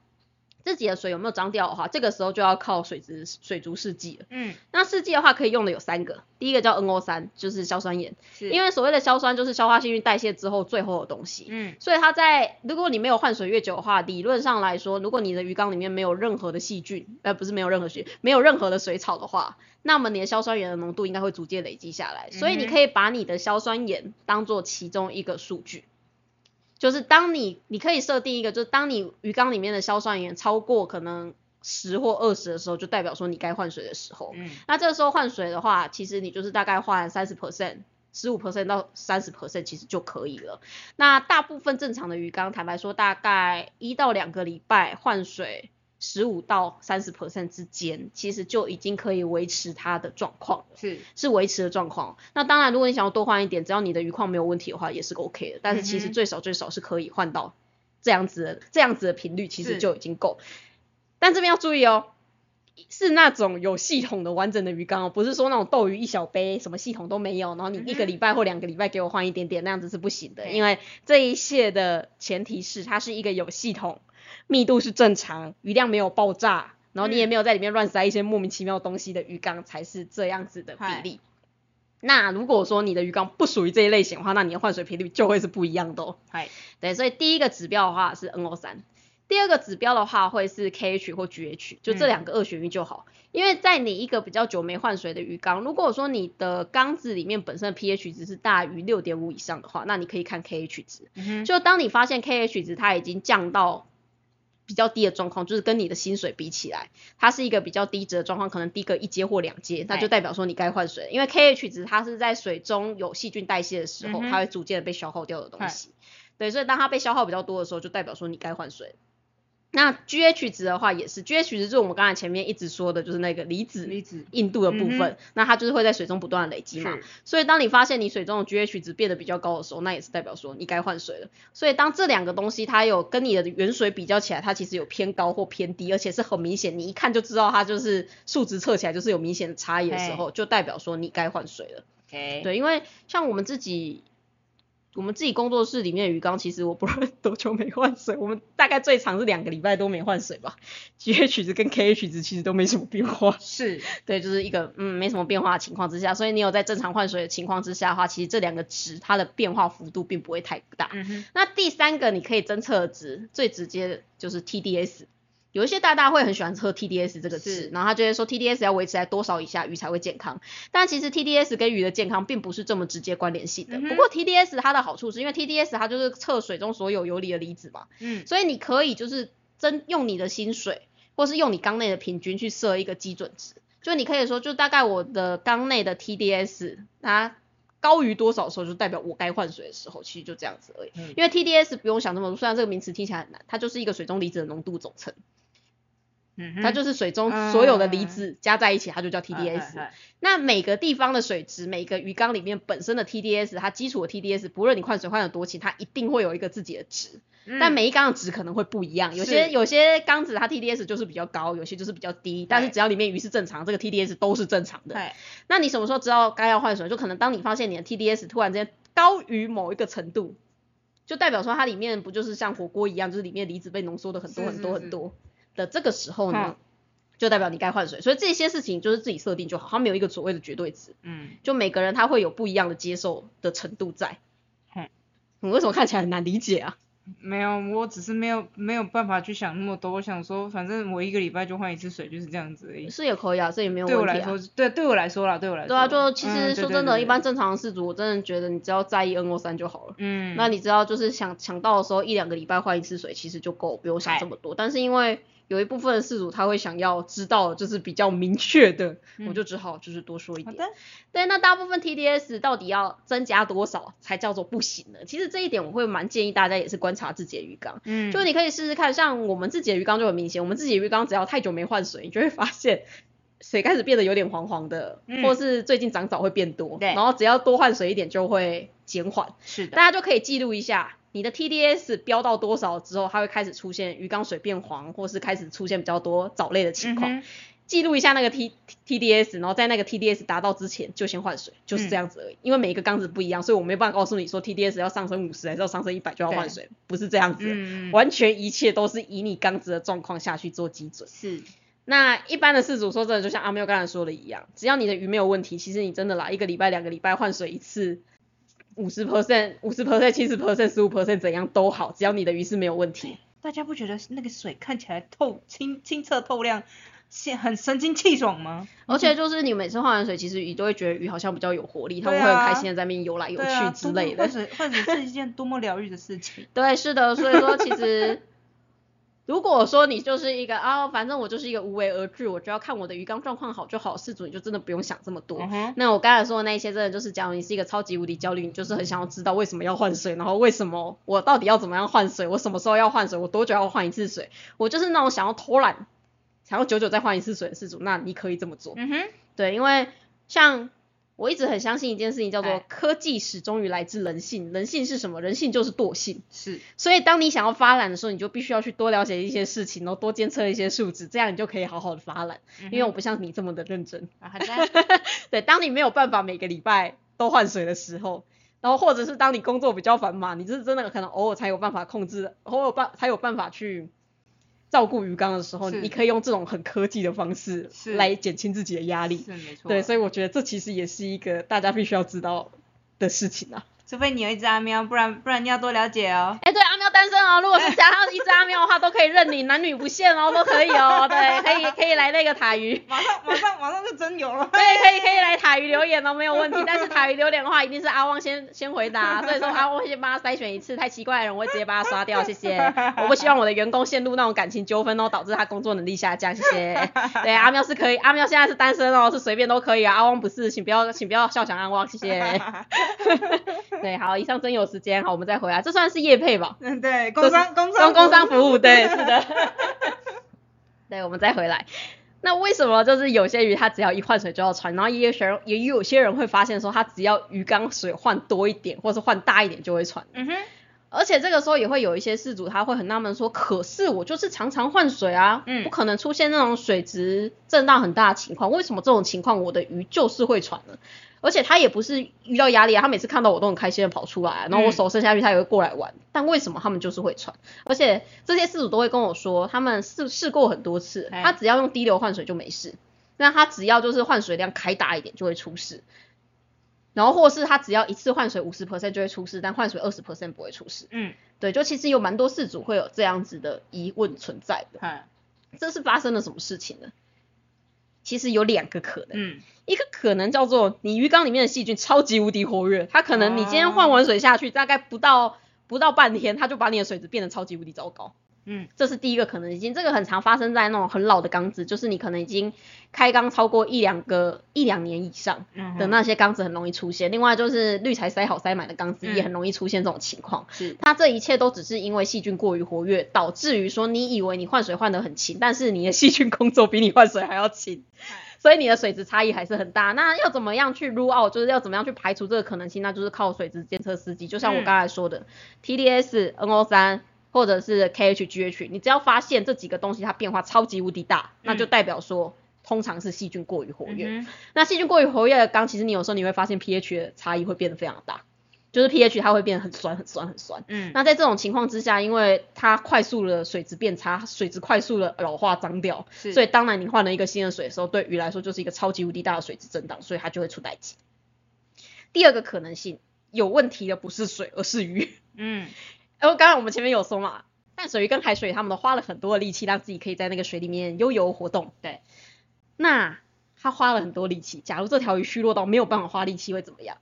自己的水有没有脏掉的话，这个时候就要靠水质水族试剂了。嗯，那试剂的话，可以用的有三个，第一个叫 NO 三，就是硝酸盐，是，因为所谓的硝酸就是消化细菌代谢之后最后的东西。嗯，所以它在如果你没有换水越久的话，理论上来说，如果你的鱼缸里面没有任何的细菌，呃，不是没有任何细菌，没有任何的水草的话，那么你的硝酸盐的浓度应该会逐渐累积下来。所以你可以把你的硝酸盐当做其中一个数据，就是当你你可以设定一个，就是当你鱼缸里面的硝酸盐超过可能十或二十的时候，就代表说你该换水的时候。嗯，那这个时候换水的话，其实你就是大概换三十 percent。十五 percent 到三十 percent 其实就可以了。那大部分正常的鱼缸，坦白说，大概一到两个礼拜换水十五到三十 percent 之间，其实就已经可以维持它的状况了，是，是维持的状况。那当然，如果你想要多换一点，只要你的余况没有问题的话，也是 OK 的。但是其实最少最少是可以换到这样子的这样子的频率，其实就已经够。但这边要注意哦，是那种有系统的完整的鱼缸哦，不是说那种斗鱼一小杯，什么系统都没有，然后你一个礼拜或两个礼拜给我换一点点，那样子是不行的。因为这一切的前提是它是一个有系统，密度是正常，鱼量没有爆炸，然后你也没有在里面乱塞一些莫名其妙东西的鱼缸才是这样子的比例。那如果说你的鱼缸不属于这一类型的话，那你的换水频率就会是不一样的哦。嗨，对，所以第一个指标的话是 NO 三，第二个指标的话会是 KH 或 GH，就这两个二选一就好。因为在你一个比较久没换水的鱼缸，如果说你的缸子里面本身的 pH 值是大于六点五以上的话，那你可以看 KH 值。嗯就当你发现 KH 值它已经降到比较低的状况，就是跟你的薪水比起来，它是一个比较低值的状况，可能低个一阶或两阶，那就代表说你该换水了。因为 KH 值它是在水中有细菌代谢的时候，嗯它会逐渐的被消耗掉的东西。对，所以当它被消耗比较多的时候，就代表说你该换水了。那 GH 值的话也是，GH 值就是我们刚才前面一直说的，就是那个离子离子硬度的部分，嗯那它就是会在水中不断的累积嘛。所以当你发现你水中的 GH 值变得比较高的时候，那也是代表说你该换水了。所以当这两个东西它有跟你的原水比较起来，它其实有偏高或偏低，而且是很明显，你一看就知道它就是数值测起来就是有明显的差异的时候，就代表说你该换水了。对，因为像我们自己。我们自己工作室里面的鱼缸，其实我不知道 多久没换水，我们大概最长是两个礼拜都没换水吧。GH 值跟 KH 值其实都没什么变化。是对，就是一个嗯没什么变化的情况之下，所以你有在正常换水的情况之下的话，其实这两个值它的变化幅度并不会太大。嗯哼，那第三个你可以侦测的值，最直接的就是 TDS。有一些大大会很喜欢测 TDS 这个字，然后他就会说 TDS 要维持在多少以下鱼才会健康。但其实 TDS 跟鱼的健康并不是这么直接关联性的。嗯不过 TDS 它的好处是因为 TDS 它就是测水中所有游离的离子嘛，嗯所以你可以就是真用你的薪水，或是用你缸内的平均去设一个基准值，就你可以说，就大概我的缸内的 TDS 它高于多少的时候，就代表我该换水的时候，其实就这样子而已。嗯因为 TDS 不用想那么多，虽然这个名词听起来很难，它就是一个水中离子的浓度总称，嗯，它就是水中所有的离子加在一起，它就叫 TDS。那每个地方的水质，每个鱼缸里面本身的 TDS，它基础的 TDS，不论你换水换的多勤，它一定会有一个自己的值。嗯但每一缸的值可能会不一样，有些有些缸子它 TDS 就是比较高，有些就是比较低，但是只要里面鱼是正常，这个 TDS 都是正常的。哎那你什么时候知道该要换水？就可能当你发现你的 TDS 突然之间高于某一个程度，就代表说它里面不就是像火锅一样，就是里面离子被浓缩的很多很是是是多很多的这个时候呢嗯，就代表你该换水。所以这些事情就是自己设定就好，它没有一个所谓的绝对值，嗯，就每个人他会有不一样的接受的程度在。嗯你为什么看起来很难理解啊？没有，我只是没有没有办法去想那么多。我想说，反正我一个礼拜就换一次水，就是这样子而已。是也可以啊，这也没有对我问题啊。来说，对对我来说啦，对我来说。对啊，就其嗯实说真的，对一般正常的事主，我真的觉得你只要在意 NO 三就好了。嗯，那你知道，就是想想到的时候，一两个礼拜换一次水，其实就够，不用想这么多。但是因为有一部分的事主他会想要知道，就是比较明确的，我就只好就是多说一点。对，那大部分 TDS 到底要增加多少才叫做不行呢？其实这一点我会蛮建议大家也是观察自己的鱼缸。嗯，就你可以试试看，像我们自己的鱼缸就很明显，我们自己的鱼缸只要太久没换水，你就会发现水开始变得有点黄黄的，嗯或是最近长藻会变多，然后只要多换水一点就会减缓。是的，大家就可以记录一下你的 TDS 飙到多少之后，它会开始出现鱼缸水变黄，或是开始出现比较多藻类的情况。记录一下那个 T TDS，然后在那个 TDS 达到之前就先换水，就是这样子而已。因为每一个缸子不一样，所以我没办法告诉你说 TDS 要上升五十还是要上升一百就要换水，不是这样子。完全一切都是以你缸子的状况下去做基准。是，那一般的饲主说真的，就像阿喵刚才说的一样，只要你的鱼没有问题，其实你真的啦，一个礼拜、两个礼拜换水一次，五十 percent、五十 percent、七十 percent、十五 percent 怎样都好，只要你的鱼是没有问题。大家不觉得那个水看起来透清清澈透亮，现很神清气爽吗？而且就是你每次换完水，其实鱼都会觉得鱼好像比较有活力，它们会很开心的在那边游来游去之类的换。水换水是一件多么疗愈的事情。对，是的，所以说其实，如果说你就是一个啊，反正我就是一个无为而治，我只要看我的鱼缸状况好就好，事主你就真的不用想这么多。那我刚才说的那一些，真的就是假如你是一个超级无敌焦虑，你就是很想要知道为什么要换水，然后为什么我到底要怎么样换水，我什么时候要换水，我多久要换一次水，我就是那种想要偷懒，想要久久再换一次水的事主，那你可以这么做。嗯哼，对，因为像我一直很相信一件事情，叫做哎科技始终于来自人性。人性是什么？人性就是惰性。是，所以当你想要发懒的时候，你就必须要去多了解一些事情，然后多监测一些数值，这样你就可以好好的发懒。因为我不像你这么的认真。啊 对，当你没有办法每个礼拜都换水的时候，然后或者是当你工作比较繁忙，你是真的可能偶尔才有办法控制，偶尔办才有办法去照顾鱼缸的时候，你可以用这种很科技的方式是来减轻自己的压力。是没错。对，所以我觉得这其实也是一个大家必须要知道的事情啊。除非你有一只阿喵，不然不然你要多了解哦。哎，对，阿喵单身哦，如果是加上一只阿喵的话，都可以认领，男女不限哦，都可以哦，对，可以可以来那个塔鱼，马上马上马上就真有了。对，可以可以来塔鱼留言哦，没有问题。但是塔鱼留言的话，一定是阿旺先 先回答，所以说阿汪会先帮他筛选一次，太奇怪的人我会直接把他刷掉，谢谢。我不希望我的员工陷入那种感情纠纷哦，导致他工作能力下降，谢谢。对，阿喵是可以，阿喵现在是单身哦，是随便都可以啊。阿旺不是，请不要请不要笑想阿旺，谢谢。对，好，以上真有时间，好，我们再回来，这算是业配吧？嗯，对，工商工工商工商服务，对，是的。对，我们再回来。那为什么就是有些鱼它只要一换水就要穿，然后也有些人也有些人会发现说，它只要鱼缸水换多一点，或是换大一点就会穿。嗯哼，而且这个时候也会有一些事主他会很纳闷说，可是我就是常常换水啊，嗯不可能出现那种水质震荡很大的情况，为什么这种情况我的鱼就是会喘呢？而且他也不是遇到压力啊，他每次看到我都很开心的跑出来啊，然后我手伸下去他也会过来玩，但为什么他们就是会喘？而且这些事主都会跟我说，他们试试过很多次，哎他只要用低流换水就没事，那他只要就是换水量开大一点就会出事。然后或是他只要一次换水五十 percent 就会出事，但换水二十 percent 不会出事。嗯，对，就其实有蛮多事主会有这样子的疑问存在的。嗨，这是发生了什么事情呢？其实有两个可能，嗯一个可能叫做你鱼缸里面的细菌超级无敌活跃，它可能你今天换完水下去，大概不到不到半天，它就把你的水质变得超级无敌糟糕。嗯这是第一个可能性，这个很常发生在那种很老的缸子，就是你可能已经开缸超过一两个一两年以上嗯的那些缸子很容易出现。另外就是滤材塞好塞满的缸子嗯也很容易出现这种情况。是，它这一切都只是因为细菌过于活跃，导致于说你以为你换水换得很勤，但是你的细菌工作比你换水还要勤，所以你的水质差异还是很大。那要怎么样去 rule out，就是要怎么样去排除这个可能性？那就是靠水质监测司机，就像我嗯刚才说的、TDS、NO 3或者是 KH、GH，你只要发现这几个东西它变化超级无敌大，那就代表说。通常是细菌过于活跃，嗯那细菌过于活跃的缸，其实你有时候你会发现 pH 的差异会变得非常大，就是 pH 它会变得很酸、很酸、很酸。嗯那在这种情况之下，因为它快速的水质变差，水质快速的老化脏掉，所以当然你换了一个新的水的时候，对鱼来说就是一个超级无敌大的水质震荡，所以它就会出代机。第二个可能性，有问题的不是水，而是鱼。嗯然后刚刚我们前面有说嘛，淡水鱼跟海水鱼他们都花了很多的力气，让自己可以在那个水里面悠游活动。对，那他花了很多力气，假如这条鱼虚弱到没有办法花力气，会怎么样？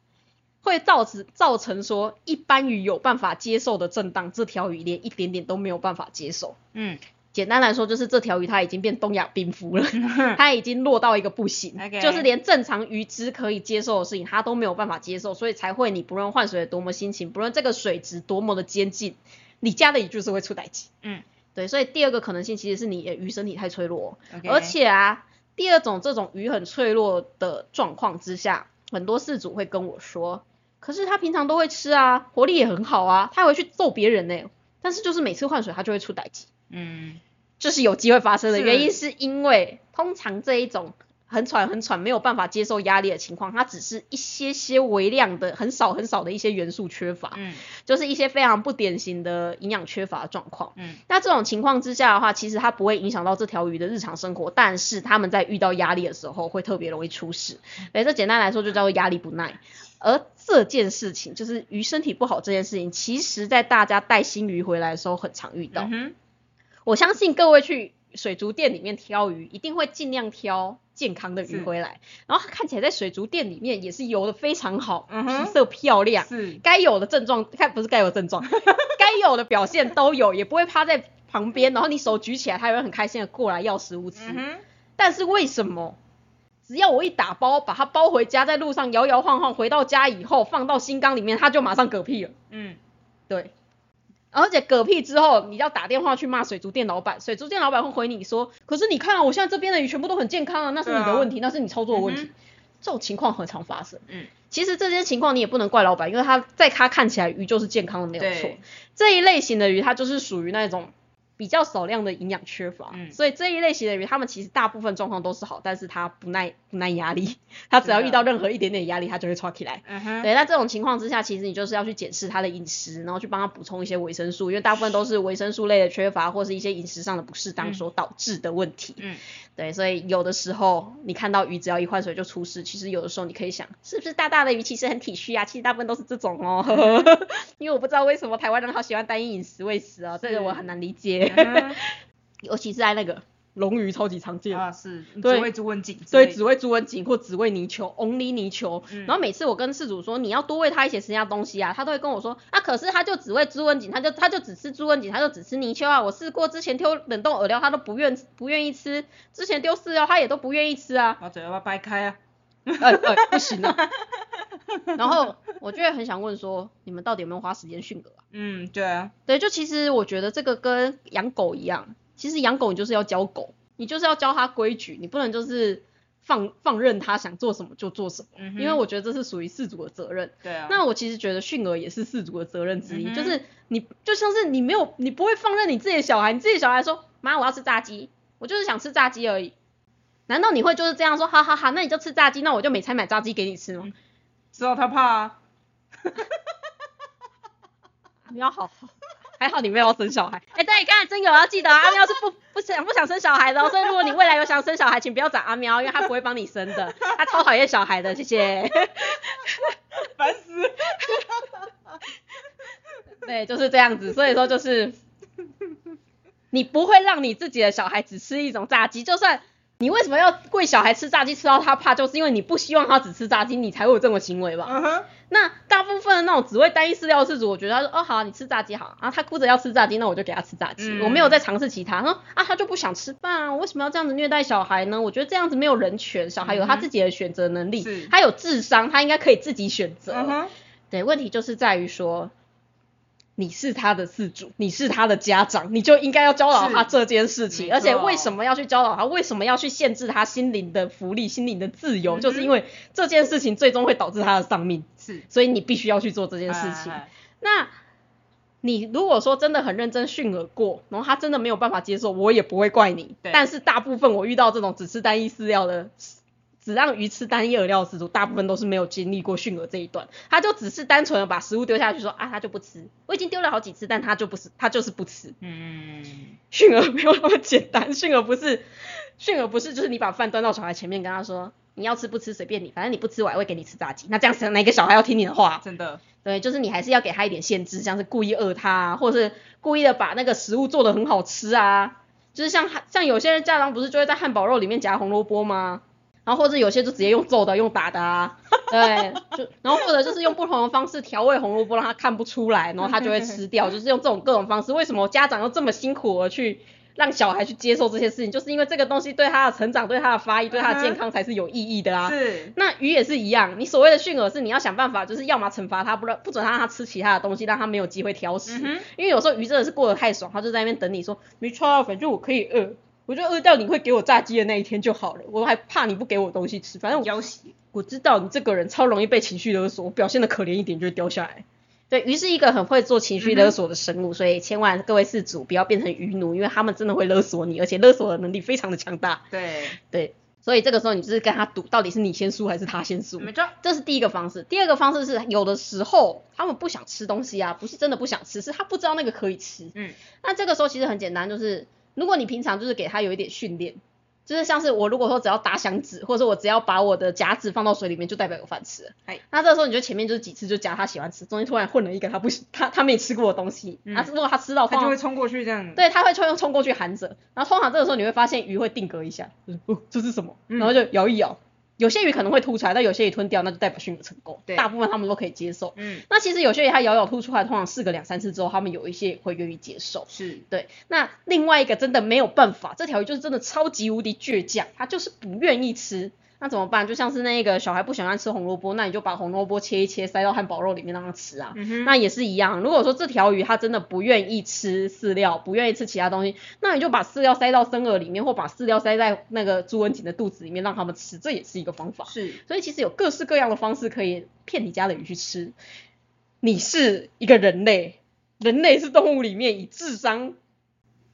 会造成造成说一般鱼有办法接受的震荡，这条鱼连一点点都没有办法接受。嗯简单来说，就是这条鱼它已经变东亚病夫了，它已经落到一个不行就是连正常鱼只可以接受的事情，它都没有办法接受，所以才会你不论换水多么辛勤，不论这个水质多么的坚劲，你家的鱼就是会出歹气。嗯。对，所以第二个可能性其实是你的鱼身体太脆弱。而且啊，第二种这种鱼很脆弱的状况之下，很多饲主会跟我说，可是他平常都会吃啊，活力也很好啊，他还会去揍别人呢、但是就是每次换水他就会出歹气。嗯这是有机会发生的，原因是因为通常这一种很喘很喘没有办法接受压力的情况，它只是一些些微量的很少很少的一些元素缺乏，嗯就是一些非常不典型的营养缺乏的状况。嗯那这种情况之下的话，其实它不会影响到这条鱼的日常生活，但是它们在遇到压力的时候会特别容易出事。对，这简单来说就叫做压力不耐。而这件事情就是鱼身体不好这件事情，其实在大家带新鱼回来的时候很常遇到。嗯哼我相信各位去水族店里面挑鱼，一定会尽量挑健康的鱼回来，然后它看起来在水族店里面也是游的非常好，嗯哼皮色漂亮，是该有的症状，看不是该有的症状，该有的表现都有，也不会趴在旁边，然后你手举起来，它也会很开心的过来要食物吃。嗯但是为什么？只要我一打包，把它包回家，在路上摇摇晃晃，回到家以后放到新缸里面，它就马上嗝屁了。嗯对，而且嗝屁之后，你要打电话去骂水族店老板，水族店老板会回你说：“可是你看啊，我现在这边的鱼全部都很健康啊，那是你的问题，那是你操作的问题。嗯这种情况很常发生。嗯，其实这些情况你也不能怪老板，因为他在他看起来鱼就是健康的，没有错。这一类型的鱼，它就是属于那种比较少量的营养缺乏，嗯。所以这一类型的鱼，它们其实大部分状况都是好，但是它不耐不耐压力，它只要遇到任何一点点压力，它就会窜起来。对，那这种情况之下，其实你就是要去检视它的饮食，然后去帮它补充一些维生素，因为大部分都是维生素类的缺乏或是一些饮食上的不适当嗯。所导致的问题。嗯对，所以有的时候你看到鱼只要一换水就出事，其实有的时候你可以想，是不是大大的鱼其实很体恤啊？其实大部分都是这种哦，因为我不知道为什么台湾人好喜欢单一饮食喂食啊，这个我很难理解，嗯 尤其是在那个龙鱼超级常见。啊是，对只会猪瘟景，对，只喂猪瘟锦或只喂泥鳅，only 泥鳅。嗯然后每次我跟事主说你要多喂它一些其他东西啊，他都会跟我说啊，可是他就只喂猪瘟锦，他就他就只吃猪瘟锦，他就只吃泥鳅啊。我试过之前丢冷冻饵料，他都不愿不愿意吃，之前丢饲料他也都不愿意吃啊。把嘴巴掰开啊，呃呃，不行啊。然后我就会很想问说，你们到底有没有花时间训狗啊？嗯对啊，对，就其实我觉得这个跟养狗一样，其实养狗你就是要教狗，你就是要教它规矩，你不能就是放放任它想做什么就做什么，嗯因为我觉得这是属于饲主的责任。对啊，那我其实觉得训儿也是饲主的责任之一，嗯就是你就像是你没有你不会放任你自己的小孩，你自己的小孩说妈我要吃炸鸡，我就是想吃炸鸡而已。难道你会就是这样说？哈哈哈，那你就吃炸鸡，那我就每餐买炸鸡给你吃吗？知道他怕啊，你要好好，还好你没有要生小孩。哎、对，刚才真有要记得啊，阿喵是不不想不想生小孩的、哦，所以如果你未来有想生小孩，请不要找阿喵，因为他不会帮你生的，他超讨厌小孩的，谢谢。烦死，对，就是这样子，所以说就是 你不会让你自己的小孩只吃一种炸鸡，就算。你为什么要喂小孩吃炸鸡吃到他怕？就是因为你不希望他只吃炸鸡，你才会有这种行为吧？嗯哼，那大部分的那种只会单一饲料的饲主，我觉得他说哦好啊、你吃炸鸡好啊，他哭着要吃炸鸡，那我就给他吃炸鸡，嗯我没有再尝试其他。他说啊他就不想吃饭啊，我为什么要这样子虐待小孩呢？我觉得这样子没有人权，小孩有他自己的选择能力，是他有智商，他应该可以自己选择。对，问题就是在于说。你是他的饲主，你是他的家长，你就应该要教导他这件事情。而且为什么要去教导他？为什么要去限制他心灵的福利、心灵的自由？嗯就是因为这件事情最终会导致他的丧命。是所以你必须要去做这件事情。哎哎哎那你如果说真的很认真训饵过，然后他真的没有办法接受，我也不会怪你。对但是大部分我遇到这种只吃单一饲料的，只让鱼吃单一饵料的饲主，大部分都是没有经历过训饵这一段，他就只是单纯的把食物丢下去说啊，他就不吃。我已经丢了好几次，但他就不是，他就是不吃。嗯，训饵没有那么简单，训饵不是，训饵不是就是你把饭端到小孩前面跟他说。你要吃不吃随便你，反正你不吃我还会给你吃炸鸡。那这样子哪个小孩要听你的话？真的，对，就是你还是要给他一点限制，像是故意饿他、啊，或者是故意的把那个食物做的很好吃啊。就是像像有些人家长不是就会在汉堡肉里面夹红萝卜吗？然后或者有些就直接用揍的，用打的啊。对，就然后或者就是用不同的方式调味红萝卜，让他看不出来，然后他就会吃掉。就是用这种各种方式，为什么家长要这么辛苦而去让小孩去接受这些事情？就是因为这个东西对他的成长、对他的发育、对他的健康才是有意义的啊。是，那鱼也是一样，你所谓的训饵是你要想办法，就是要么惩罚他，不让不准让他吃其他的东西，让他没有机会挑食。嗯因为有时候鱼真的是过得太爽，他就在那边等你说，没错啊，反正我可以饿，我就饿到你会给我炸鸡的那一天就好了，我还怕你不给我东西吃，反正我要挟，我知道你这个人超容易被情绪勒索，我表现的可怜一点就会掉下来。对鱼是一个很会做情绪勒索的生物，所以千万各位饲主不要变成鱼奴，因为他们真的会勒索你，而且勒索的能力非常的强大。对，对，所以这个时候你就是跟他赌，到底是你先输还是他先输。没错，这是第一个方式。第二个方式是，有的时候他们不想吃东西啊，不是真的不想吃，是他不知道那个可以吃。嗯，那这个时候其实很简单，就是如果你平常就是给他有一点训练，就是像是我如果说只要打响指，或者说我只要把我的夹子放到水里面，就代表有饭吃了。那这个时候你就前面就是几次就夹他喜欢吃，中间突然混了一个他不喜他他没吃过的东西，嗯。那、如果他吃到，他就会冲过去这样，，对，他会冲冲过去含着，然后通常这个时候你会发现鱼会定格一下，就是哦这是什么，嗯。然后就摇一摇。有些鱼可能会吐出来，但有些鱼吞掉，那就代表驯服成功。对大部分他们都可以接受。嗯，那其实有些鱼它咬咬吐出来，通常试个两三次之后，他们有一些也会愿意接受。是，对，那另外一个真的没有办法，这条鱼就是真的超级无敌倔强，它就是不愿意吃。那怎么办？就像是那个小孩不喜欢吃红萝卜，那你就把红萝卜切一切，塞到汉堡肉里面让他吃啊。嗯，那也是一样，如果说这条鱼它真的不愿意吃饲料，不愿意吃其他东西，那你就把饲料塞到生饵里面，或把饲料塞在那个朱文锦的肚子里面让他们吃，这也是一个方法。是，所以其实有各式各样的方式可以骗你家的鱼去吃。你是一个人类，人类是动物里面以智商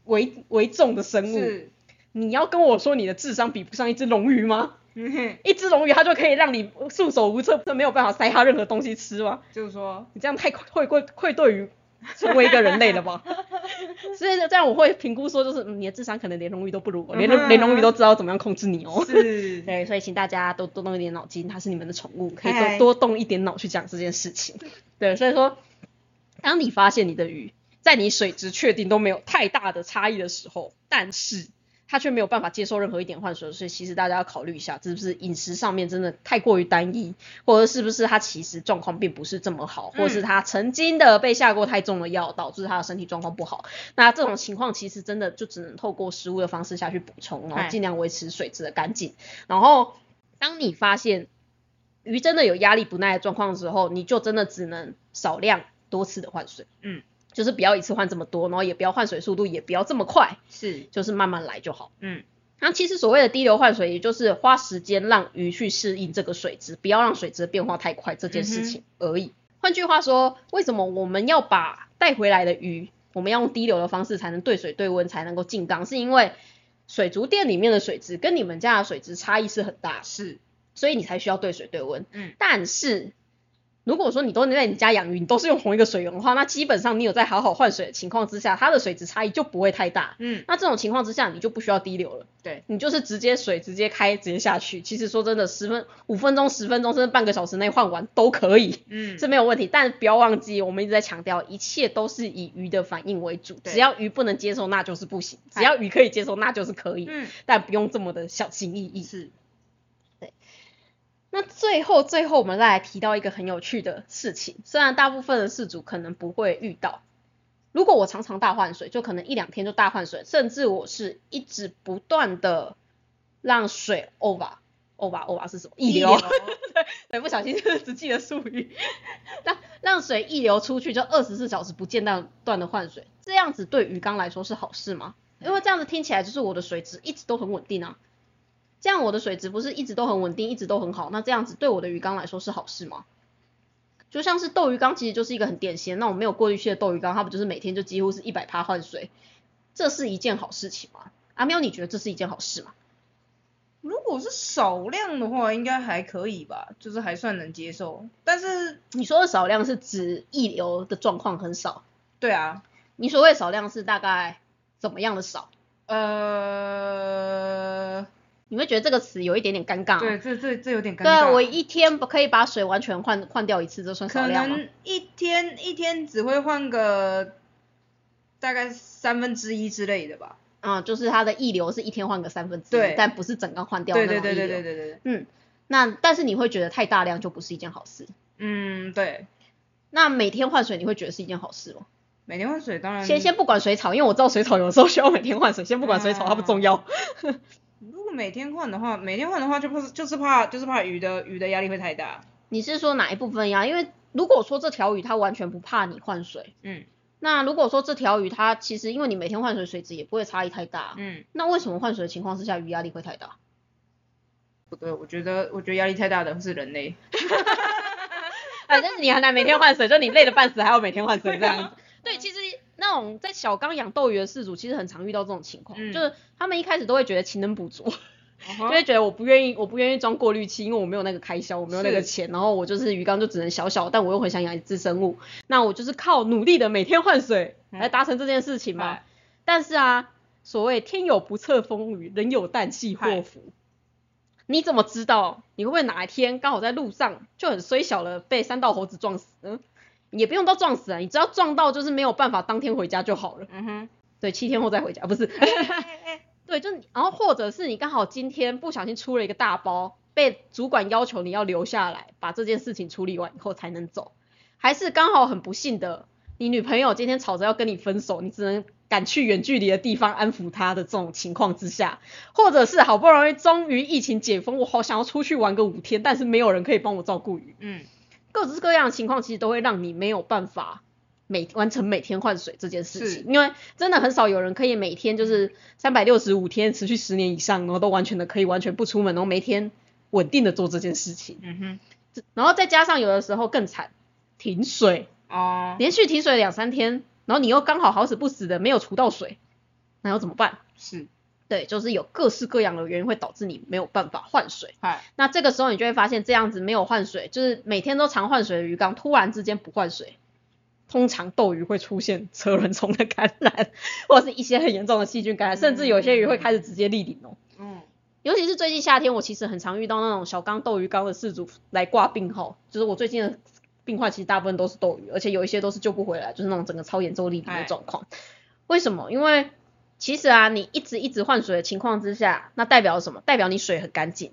为为重的生物。是，你要跟我说你的智商比不上一只龙鱼吗？一只龙鱼它就可以让你束手无策，没有办法塞它任何东西吃吗？就是说，你这样太愧愧愧对于成为一个人类了吧？所以这样我会评估说，就是、嗯、你的智商可能连龙鱼都不如我，连连龙鱼都知道怎么样控制你哦。是，对，所以请大家多多动一点脑筋，它是你们的宠物，可以多多动一点脑去讲这件事情。对，所以说，当你发现你的鱼在你水质确定都没有太大的差异的时候，但是它却没有办法接受任何一点换水，所以其实大家要考虑一下，是不是饮食上面真的太过于单一，或者是不是他其实状况并不是这么好，或者是他曾经的被下过太重的药，导致他的身体状况不好。那这种情况其实真的就只能透过食物的方式下去补充，然后尽量维持水质的干净。然后当你发现鱼真的有压力不耐的状况的时候，你就真的只能少量多次的换水。嗯，就是不要一次换这么多，然后也不要换水速度也不要这么快，是，就是慢慢来就好。嗯，那其实所谓的低流换水，也就是花时间让鱼去适应这个水质，不要让水质变化太快这件事情而已。换句话说，为什么我们要把带回来的鱼，我们要用低流的方式才能对水对温才能够进缸？是因为水族店里面的水质跟你们家的水质差异是很大的，是，所以你才需要对水对温。嗯，但是如果说你都在你家养鱼，你都是用同一个水源的话，那基本上你有在好好换水的情况之下，它的水质差异就不会太大。嗯，那这种情况之下，你就不需要滴流了。对，你就是直接水直接开，直接下去。其实说真的，十分五分钟、十分钟甚至半个小时内换完都可以，嗯，是没有问题。但不要忘记，我们一直在强调，一切都是以鱼的反应为主。对只要鱼不能接受，那就是不行；只要鱼可以接受，那就是可以。嗯，但不用这么的小心翼翼。是，那最后最后我们再来提到一个很有趣的事情，虽然大部分的饲主可能不会遇到，如果我常常大换水，就可能一两天就大换水，甚至我是一直不断的让水 over over over 是什么？溢流，对，不小心就 是只记得术语，让让水溢流出去，就二十四小时不间断断的换水，这样子对鱼缸来说是好事吗？因为这样子听起来就是我的水质一直都很稳定啊。这样我的水质不是一直都很稳定，一直都很好，那这样子对我的鱼缸来说是好事吗？就像是斗鱼缸其实就是一个很典型的那种没有过滤器的斗鱼缸，它不就是每天就几乎是一百趴换水，这是一件好事情吗？阿喵，你觉得这是一件好事吗？如果是少量的话，应该还可以吧，就是还算能接受。但是，你说的少量是指溢流的状况很少，对啊，你所谓少量是大概怎么样的少？呃，你会觉得这个词有一点点尴尬吗？对，这这这有点尴尬对啊，我一天不可以把水完全换换掉一次，这算少可量吗？能一天一天只会换个大概三分之一之类的吧。嗯，就是它的溢流是一天换个三分之一，但不是整个换掉对对那种溢流。对对对对对，嗯，那但是你会觉得太大量就不是一件好事。嗯，对，那每天换水你会觉得是一件好事吗？每天换水当然。先先不管水草，因为我知道水草有时候需要每天换水，先不管水草它不重要。如果每天换的话，每天换的话就怕就是怕就是怕鱼的鱼的压力会太大。你是说哪一部分呀？因为如果说这条鱼它完全不怕你换水，嗯那如果说这条鱼它其实因为你每天换水水质也不会差异太大，嗯，那为什么换水的情况之下鱼压力会太大？不对，我觉得我觉得压力太大的是人类。反正你很难每天换水，就你累得半死还要每天换水这样子。种在小缸养斗鱼的饲主，其实很常遇到这种情况，嗯就是他们一开始都会觉得勤能补拙，嗯就会觉得我不愿意，我不愿意装过滤器，因为我没有那个开销，我没有那个钱，然后我就是鱼缸就只能小小，但我又很想养一只生物，那我就是靠努力的每天换水嗯来达成这件事情嘛。嗨但是啊，所谓天有不测风雨，人有旦夕祸福。你怎么知道你会不会哪一天刚好在路上就很衰小了被三道猴子撞死呢？也不用到撞死啊，你只要撞到就是没有办法当天回家就好了。嗯哼，对，七天后再回家，不是？对，就然后或者是你刚好今天不小心出了一个大包，被主管要求你要留下来，把这件事情处理完以后才能走，还是刚好很不幸的，你女朋友今天吵着要跟你分手，你只能赶去远距离的地方安抚她的这种情况之下，或者是好不容易终于疫情解封，我好想要出去玩个五天，但是没有人可以帮我照顾鱼，嗯各式各样的情况其实都会让你没有办法每完成每天换水这件事情，因为真的很少有人可以每天就是三百六十五天持续十年以上，然后都完全的可以完全不出门，然后每天稳定的做这件事情，嗯哼，然后再加上有的时候更惨，停水，哦，连续停水两三天，然后你又刚好好死不死的没有除到水，那要怎么办？是，对，就是有各式各样的原因会导致你没有办法换水。嗨，那这个时候你就会发现，这样子没有换水，就是每天都常换水的鱼缸，突然之间不换水，通常斗鱼会出现车轮虫的感染，或者是一些很严重的细菌感染，甚至有些鱼会开始直接立顶哦。嗯，尤其是最近夏天，我其实很常遇到那种小缸斗鱼缸的饲主来挂病号，就是我最近的病患其实大部分都是斗鱼，而且有一些都是救不回来，就是那种整个超严重立顶的状况。为什么？因为其实啊，你一直一直换水的情况之下，那代表什么？代表你水很干净。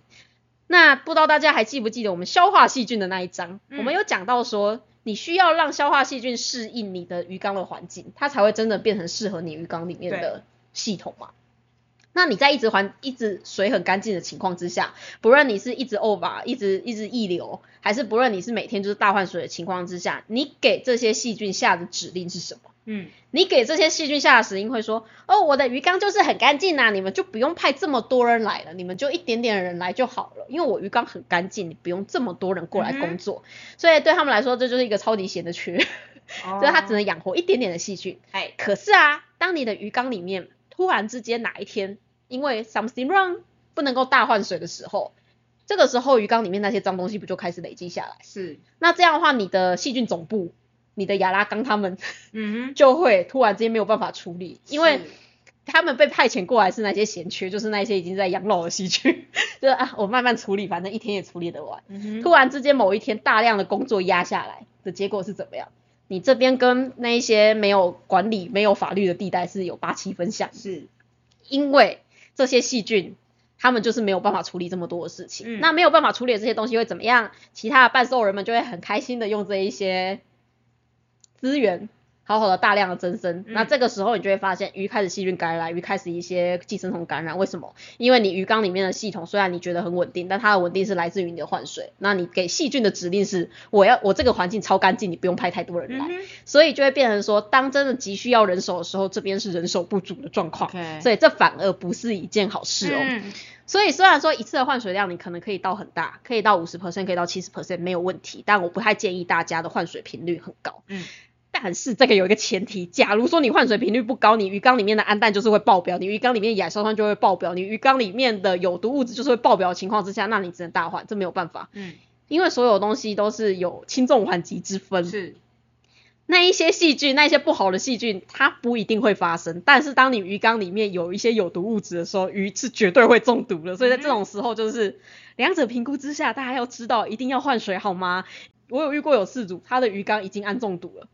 那不知道大家还记不记得我们消化细菌的那一章？我们有讲到说，你需要让消化细菌适应你的鱼缸的环境，它才会真的变成适合你鱼缸里面的系统嘛。那你在一直环一直水很干净的情况之下，不论你是一直 over 一直一直溢流，还是不论你是每天就是大换水的情况之下，你给这些细菌下的指令是什么？嗯，你给这些细菌下的指令会说，哦，我的鱼缸就是很干净呐，你们就不用派这么多人来了，你们就一点点人来就好了，因为我鱼缸很干净，你不用这么多人过来工作，所以对他们来说这就是一个超级闲的缺，所以它只能养活一点点的细菌。哎，可是啊，当你的鱼缸里面突然之间哪一天因为 something wrong 不能够大换水的时候，这个时候鱼缸里面那些脏东西不就开始累积下来？是，那这样的话，你的细菌总部。你的亚拉冈他们，嗯哼，就会突然之间没有办法处理，因为是他们被派遣过来是那些闲缺，就是那些已经在养老的细菌，就是啊，我慢慢处理，反正一天也处理得完。嗯，突然之间某一天大量的工作压下来的结果是怎么样？你这边跟那一些没有管理、没有法律的地带是有八七分像，是，因为这些细菌。他们就是没有办法处理这么多的事情，嗯那没有办法处理这些东西会怎么样？其他的半兽人们就会很开心的用这一些资源，好好的大量的增生。嗯那这个时候你就会发现鱼开始细菌感染，鱼开始一些寄生虫感染。为什么？因为你鱼缸里面的系统虽然你觉得很稳定，但它的稳定是来自于你的换水。那你给细菌的指令是，我要我这个环境超干净，你不用派太多人来。嗯所以就会变成说，当真的急需要人手的时候，这边是人手不足的状况。所以这反而不是一件好事哦。嗯所以虽然说一次的换水量你可能可以到很大，可以到五十 percent，可以到七十 percent 没有问题，但我不太建议大家的换水频率很高。嗯，但是这个有一个前提，假如说你换水频率不高，你鱼缸里面的氨氮就是会爆表，你鱼缸里面的亚硝酸就会爆表，你鱼缸里面的有毒物质就是会爆表的情况之下，那你只能大换，这没有办法，嗯，因为所有东西都是有轻重缓急之分。是，那一些细菌，那一些不好的细菌，它不一定会发生。但是当你鱼缸里面有一些有毒物质的时候，鱼是绝对会中毒的。所以在这种时候，就是两者评估之下，大家要知道一定要换水，好吗？我有遇过有饲主，他的鱼缸已经氨中毒了，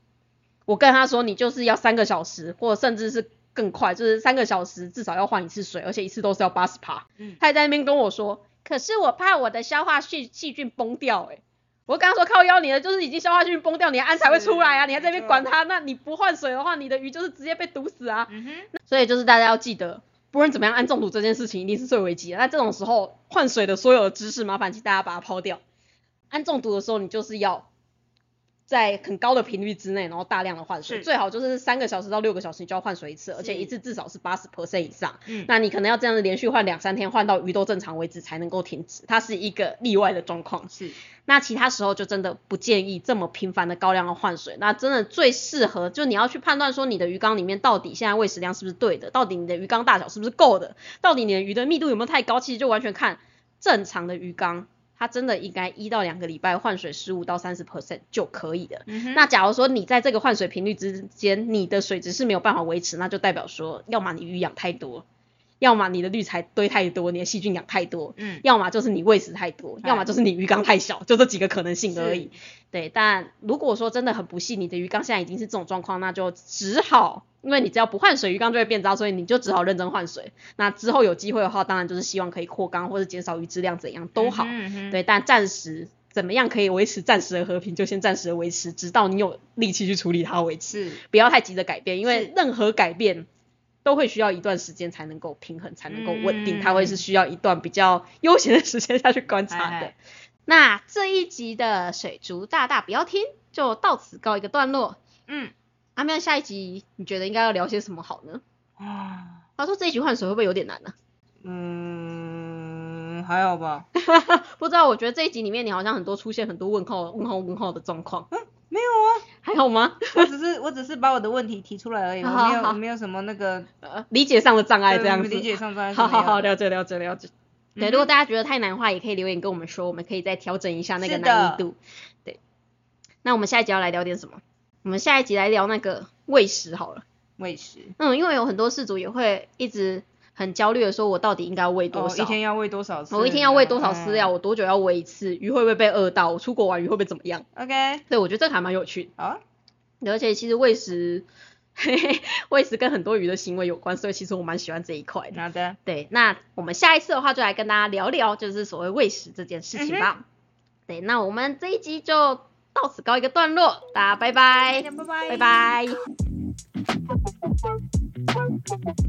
我跟他说，你就是要三个小时，或甚至是更快，就是三个小时至少要换一次水，而且一次都是要八十帕。嗯他还在那边跟我说，可是我怕我的消化细细菌崩掉、欸，我跟他说靠腰，你的就是已经消化细菌崩掉，你的氨才会出来啊，你还在那边管它，那你不换水的话，你的鱼就是直接被毒死啊。嗯哼，所以就是大家要记得，不论怎么样，氨中毒这件事情一定是最危急的。那这种时候换水的所有的知识，麻烦请大家把它抛掉。氨中毒的时候，你就是要在很高的频率之内，然后大量的换水，最好就是三个小时到六个小时你就要换水一次，而且一次至少是八十 percent 以上。嗯，那你可能要这样子连续换两三天，换到鱼都正常为止才能够停止，它是一个例外的状况。是，那其他时候就真的不建议这么频繁的高量的换水。那真的最适合，就你要去判断说你的鱼缸里面到底现在喂食量是不是对的，到底你的鱼缸大小是不是够的，到底你的鱼的密度有没有太高，其实就完全看正常的鱼缸，它真的应该一到两个礼拜换水十五到三十 percent 就可以了。嗯，那假如说你在这个换水频率之间，你的水质是没有办法维持，那就代表说，要么你鱼养太多，要么你的滤材堆太多，你的细菌养太多，嗯，要么就是你喂食太多，哎要么就是你鱼缸太小，就这几个可能性而已。对，但如果说真的很不幸，你的鱼缸现在已经是这种状况，那就只好，因为你只要不换水，鱼缸就会变糟，所以你就只好认真换水。那之后有机会的话，当然就是希望可以扩缸或者减少鱼质量，怎样都好。嗯哼，对，但暂时怎么样可以维持暂时的和平，就先暂时的维持，直到你有力气去处理它为止。是，不要太急着改变，因为任何改变都会需要一段时间才能够平衡，才能够稳定，嗯。它会是需要一段比较悠闲的时间下去观察的。那这一集的水族大大不要听，就到此告一个段落。嗯，阿妙，下一集你觉得应该要聊些什么好呢？啊，他说这一集换水会不会有点难呢、嗯，还好吧，不知道，我觉得这一集里面你好像很多出现很多问号、问号、问号的状况，没有啊，还好吗？我只是我只是把我的问题提出来而已，我没有我没有什么那个呃，理解上的障碍这样子。理解上障碍好好好，了解了解了解。对，嗯如果大家觉得太难的话，也可以留言跟我们说，我们可以再调整一下那个难易度。对，那我们下一集要来聊点什么？我们下一集来聊那个喂食好了。喂食。嗯，因为有很多事主也会一直很焦虑的说，我到底应该喂多哦，少？一天要喂多少次？我一天要喂多少饲料？嗯我多久要喂一次？鱼会不会被饿到？我出国玩鱼会不会怎么样？？OK，对，我觉得这个还蛮有趣的。好啊，而且其实喂食，嘿嘿，喂食跟很多鱼的行为有关，所以其实我蛮喜欢这一块的。好的，对，那我们下一次的话就来跟大家聊聊，就是所谓喂食这件事情吧。对，那我们这一集就到此告一个段落，大家拜拜，大家拜拜拜拜。Bye.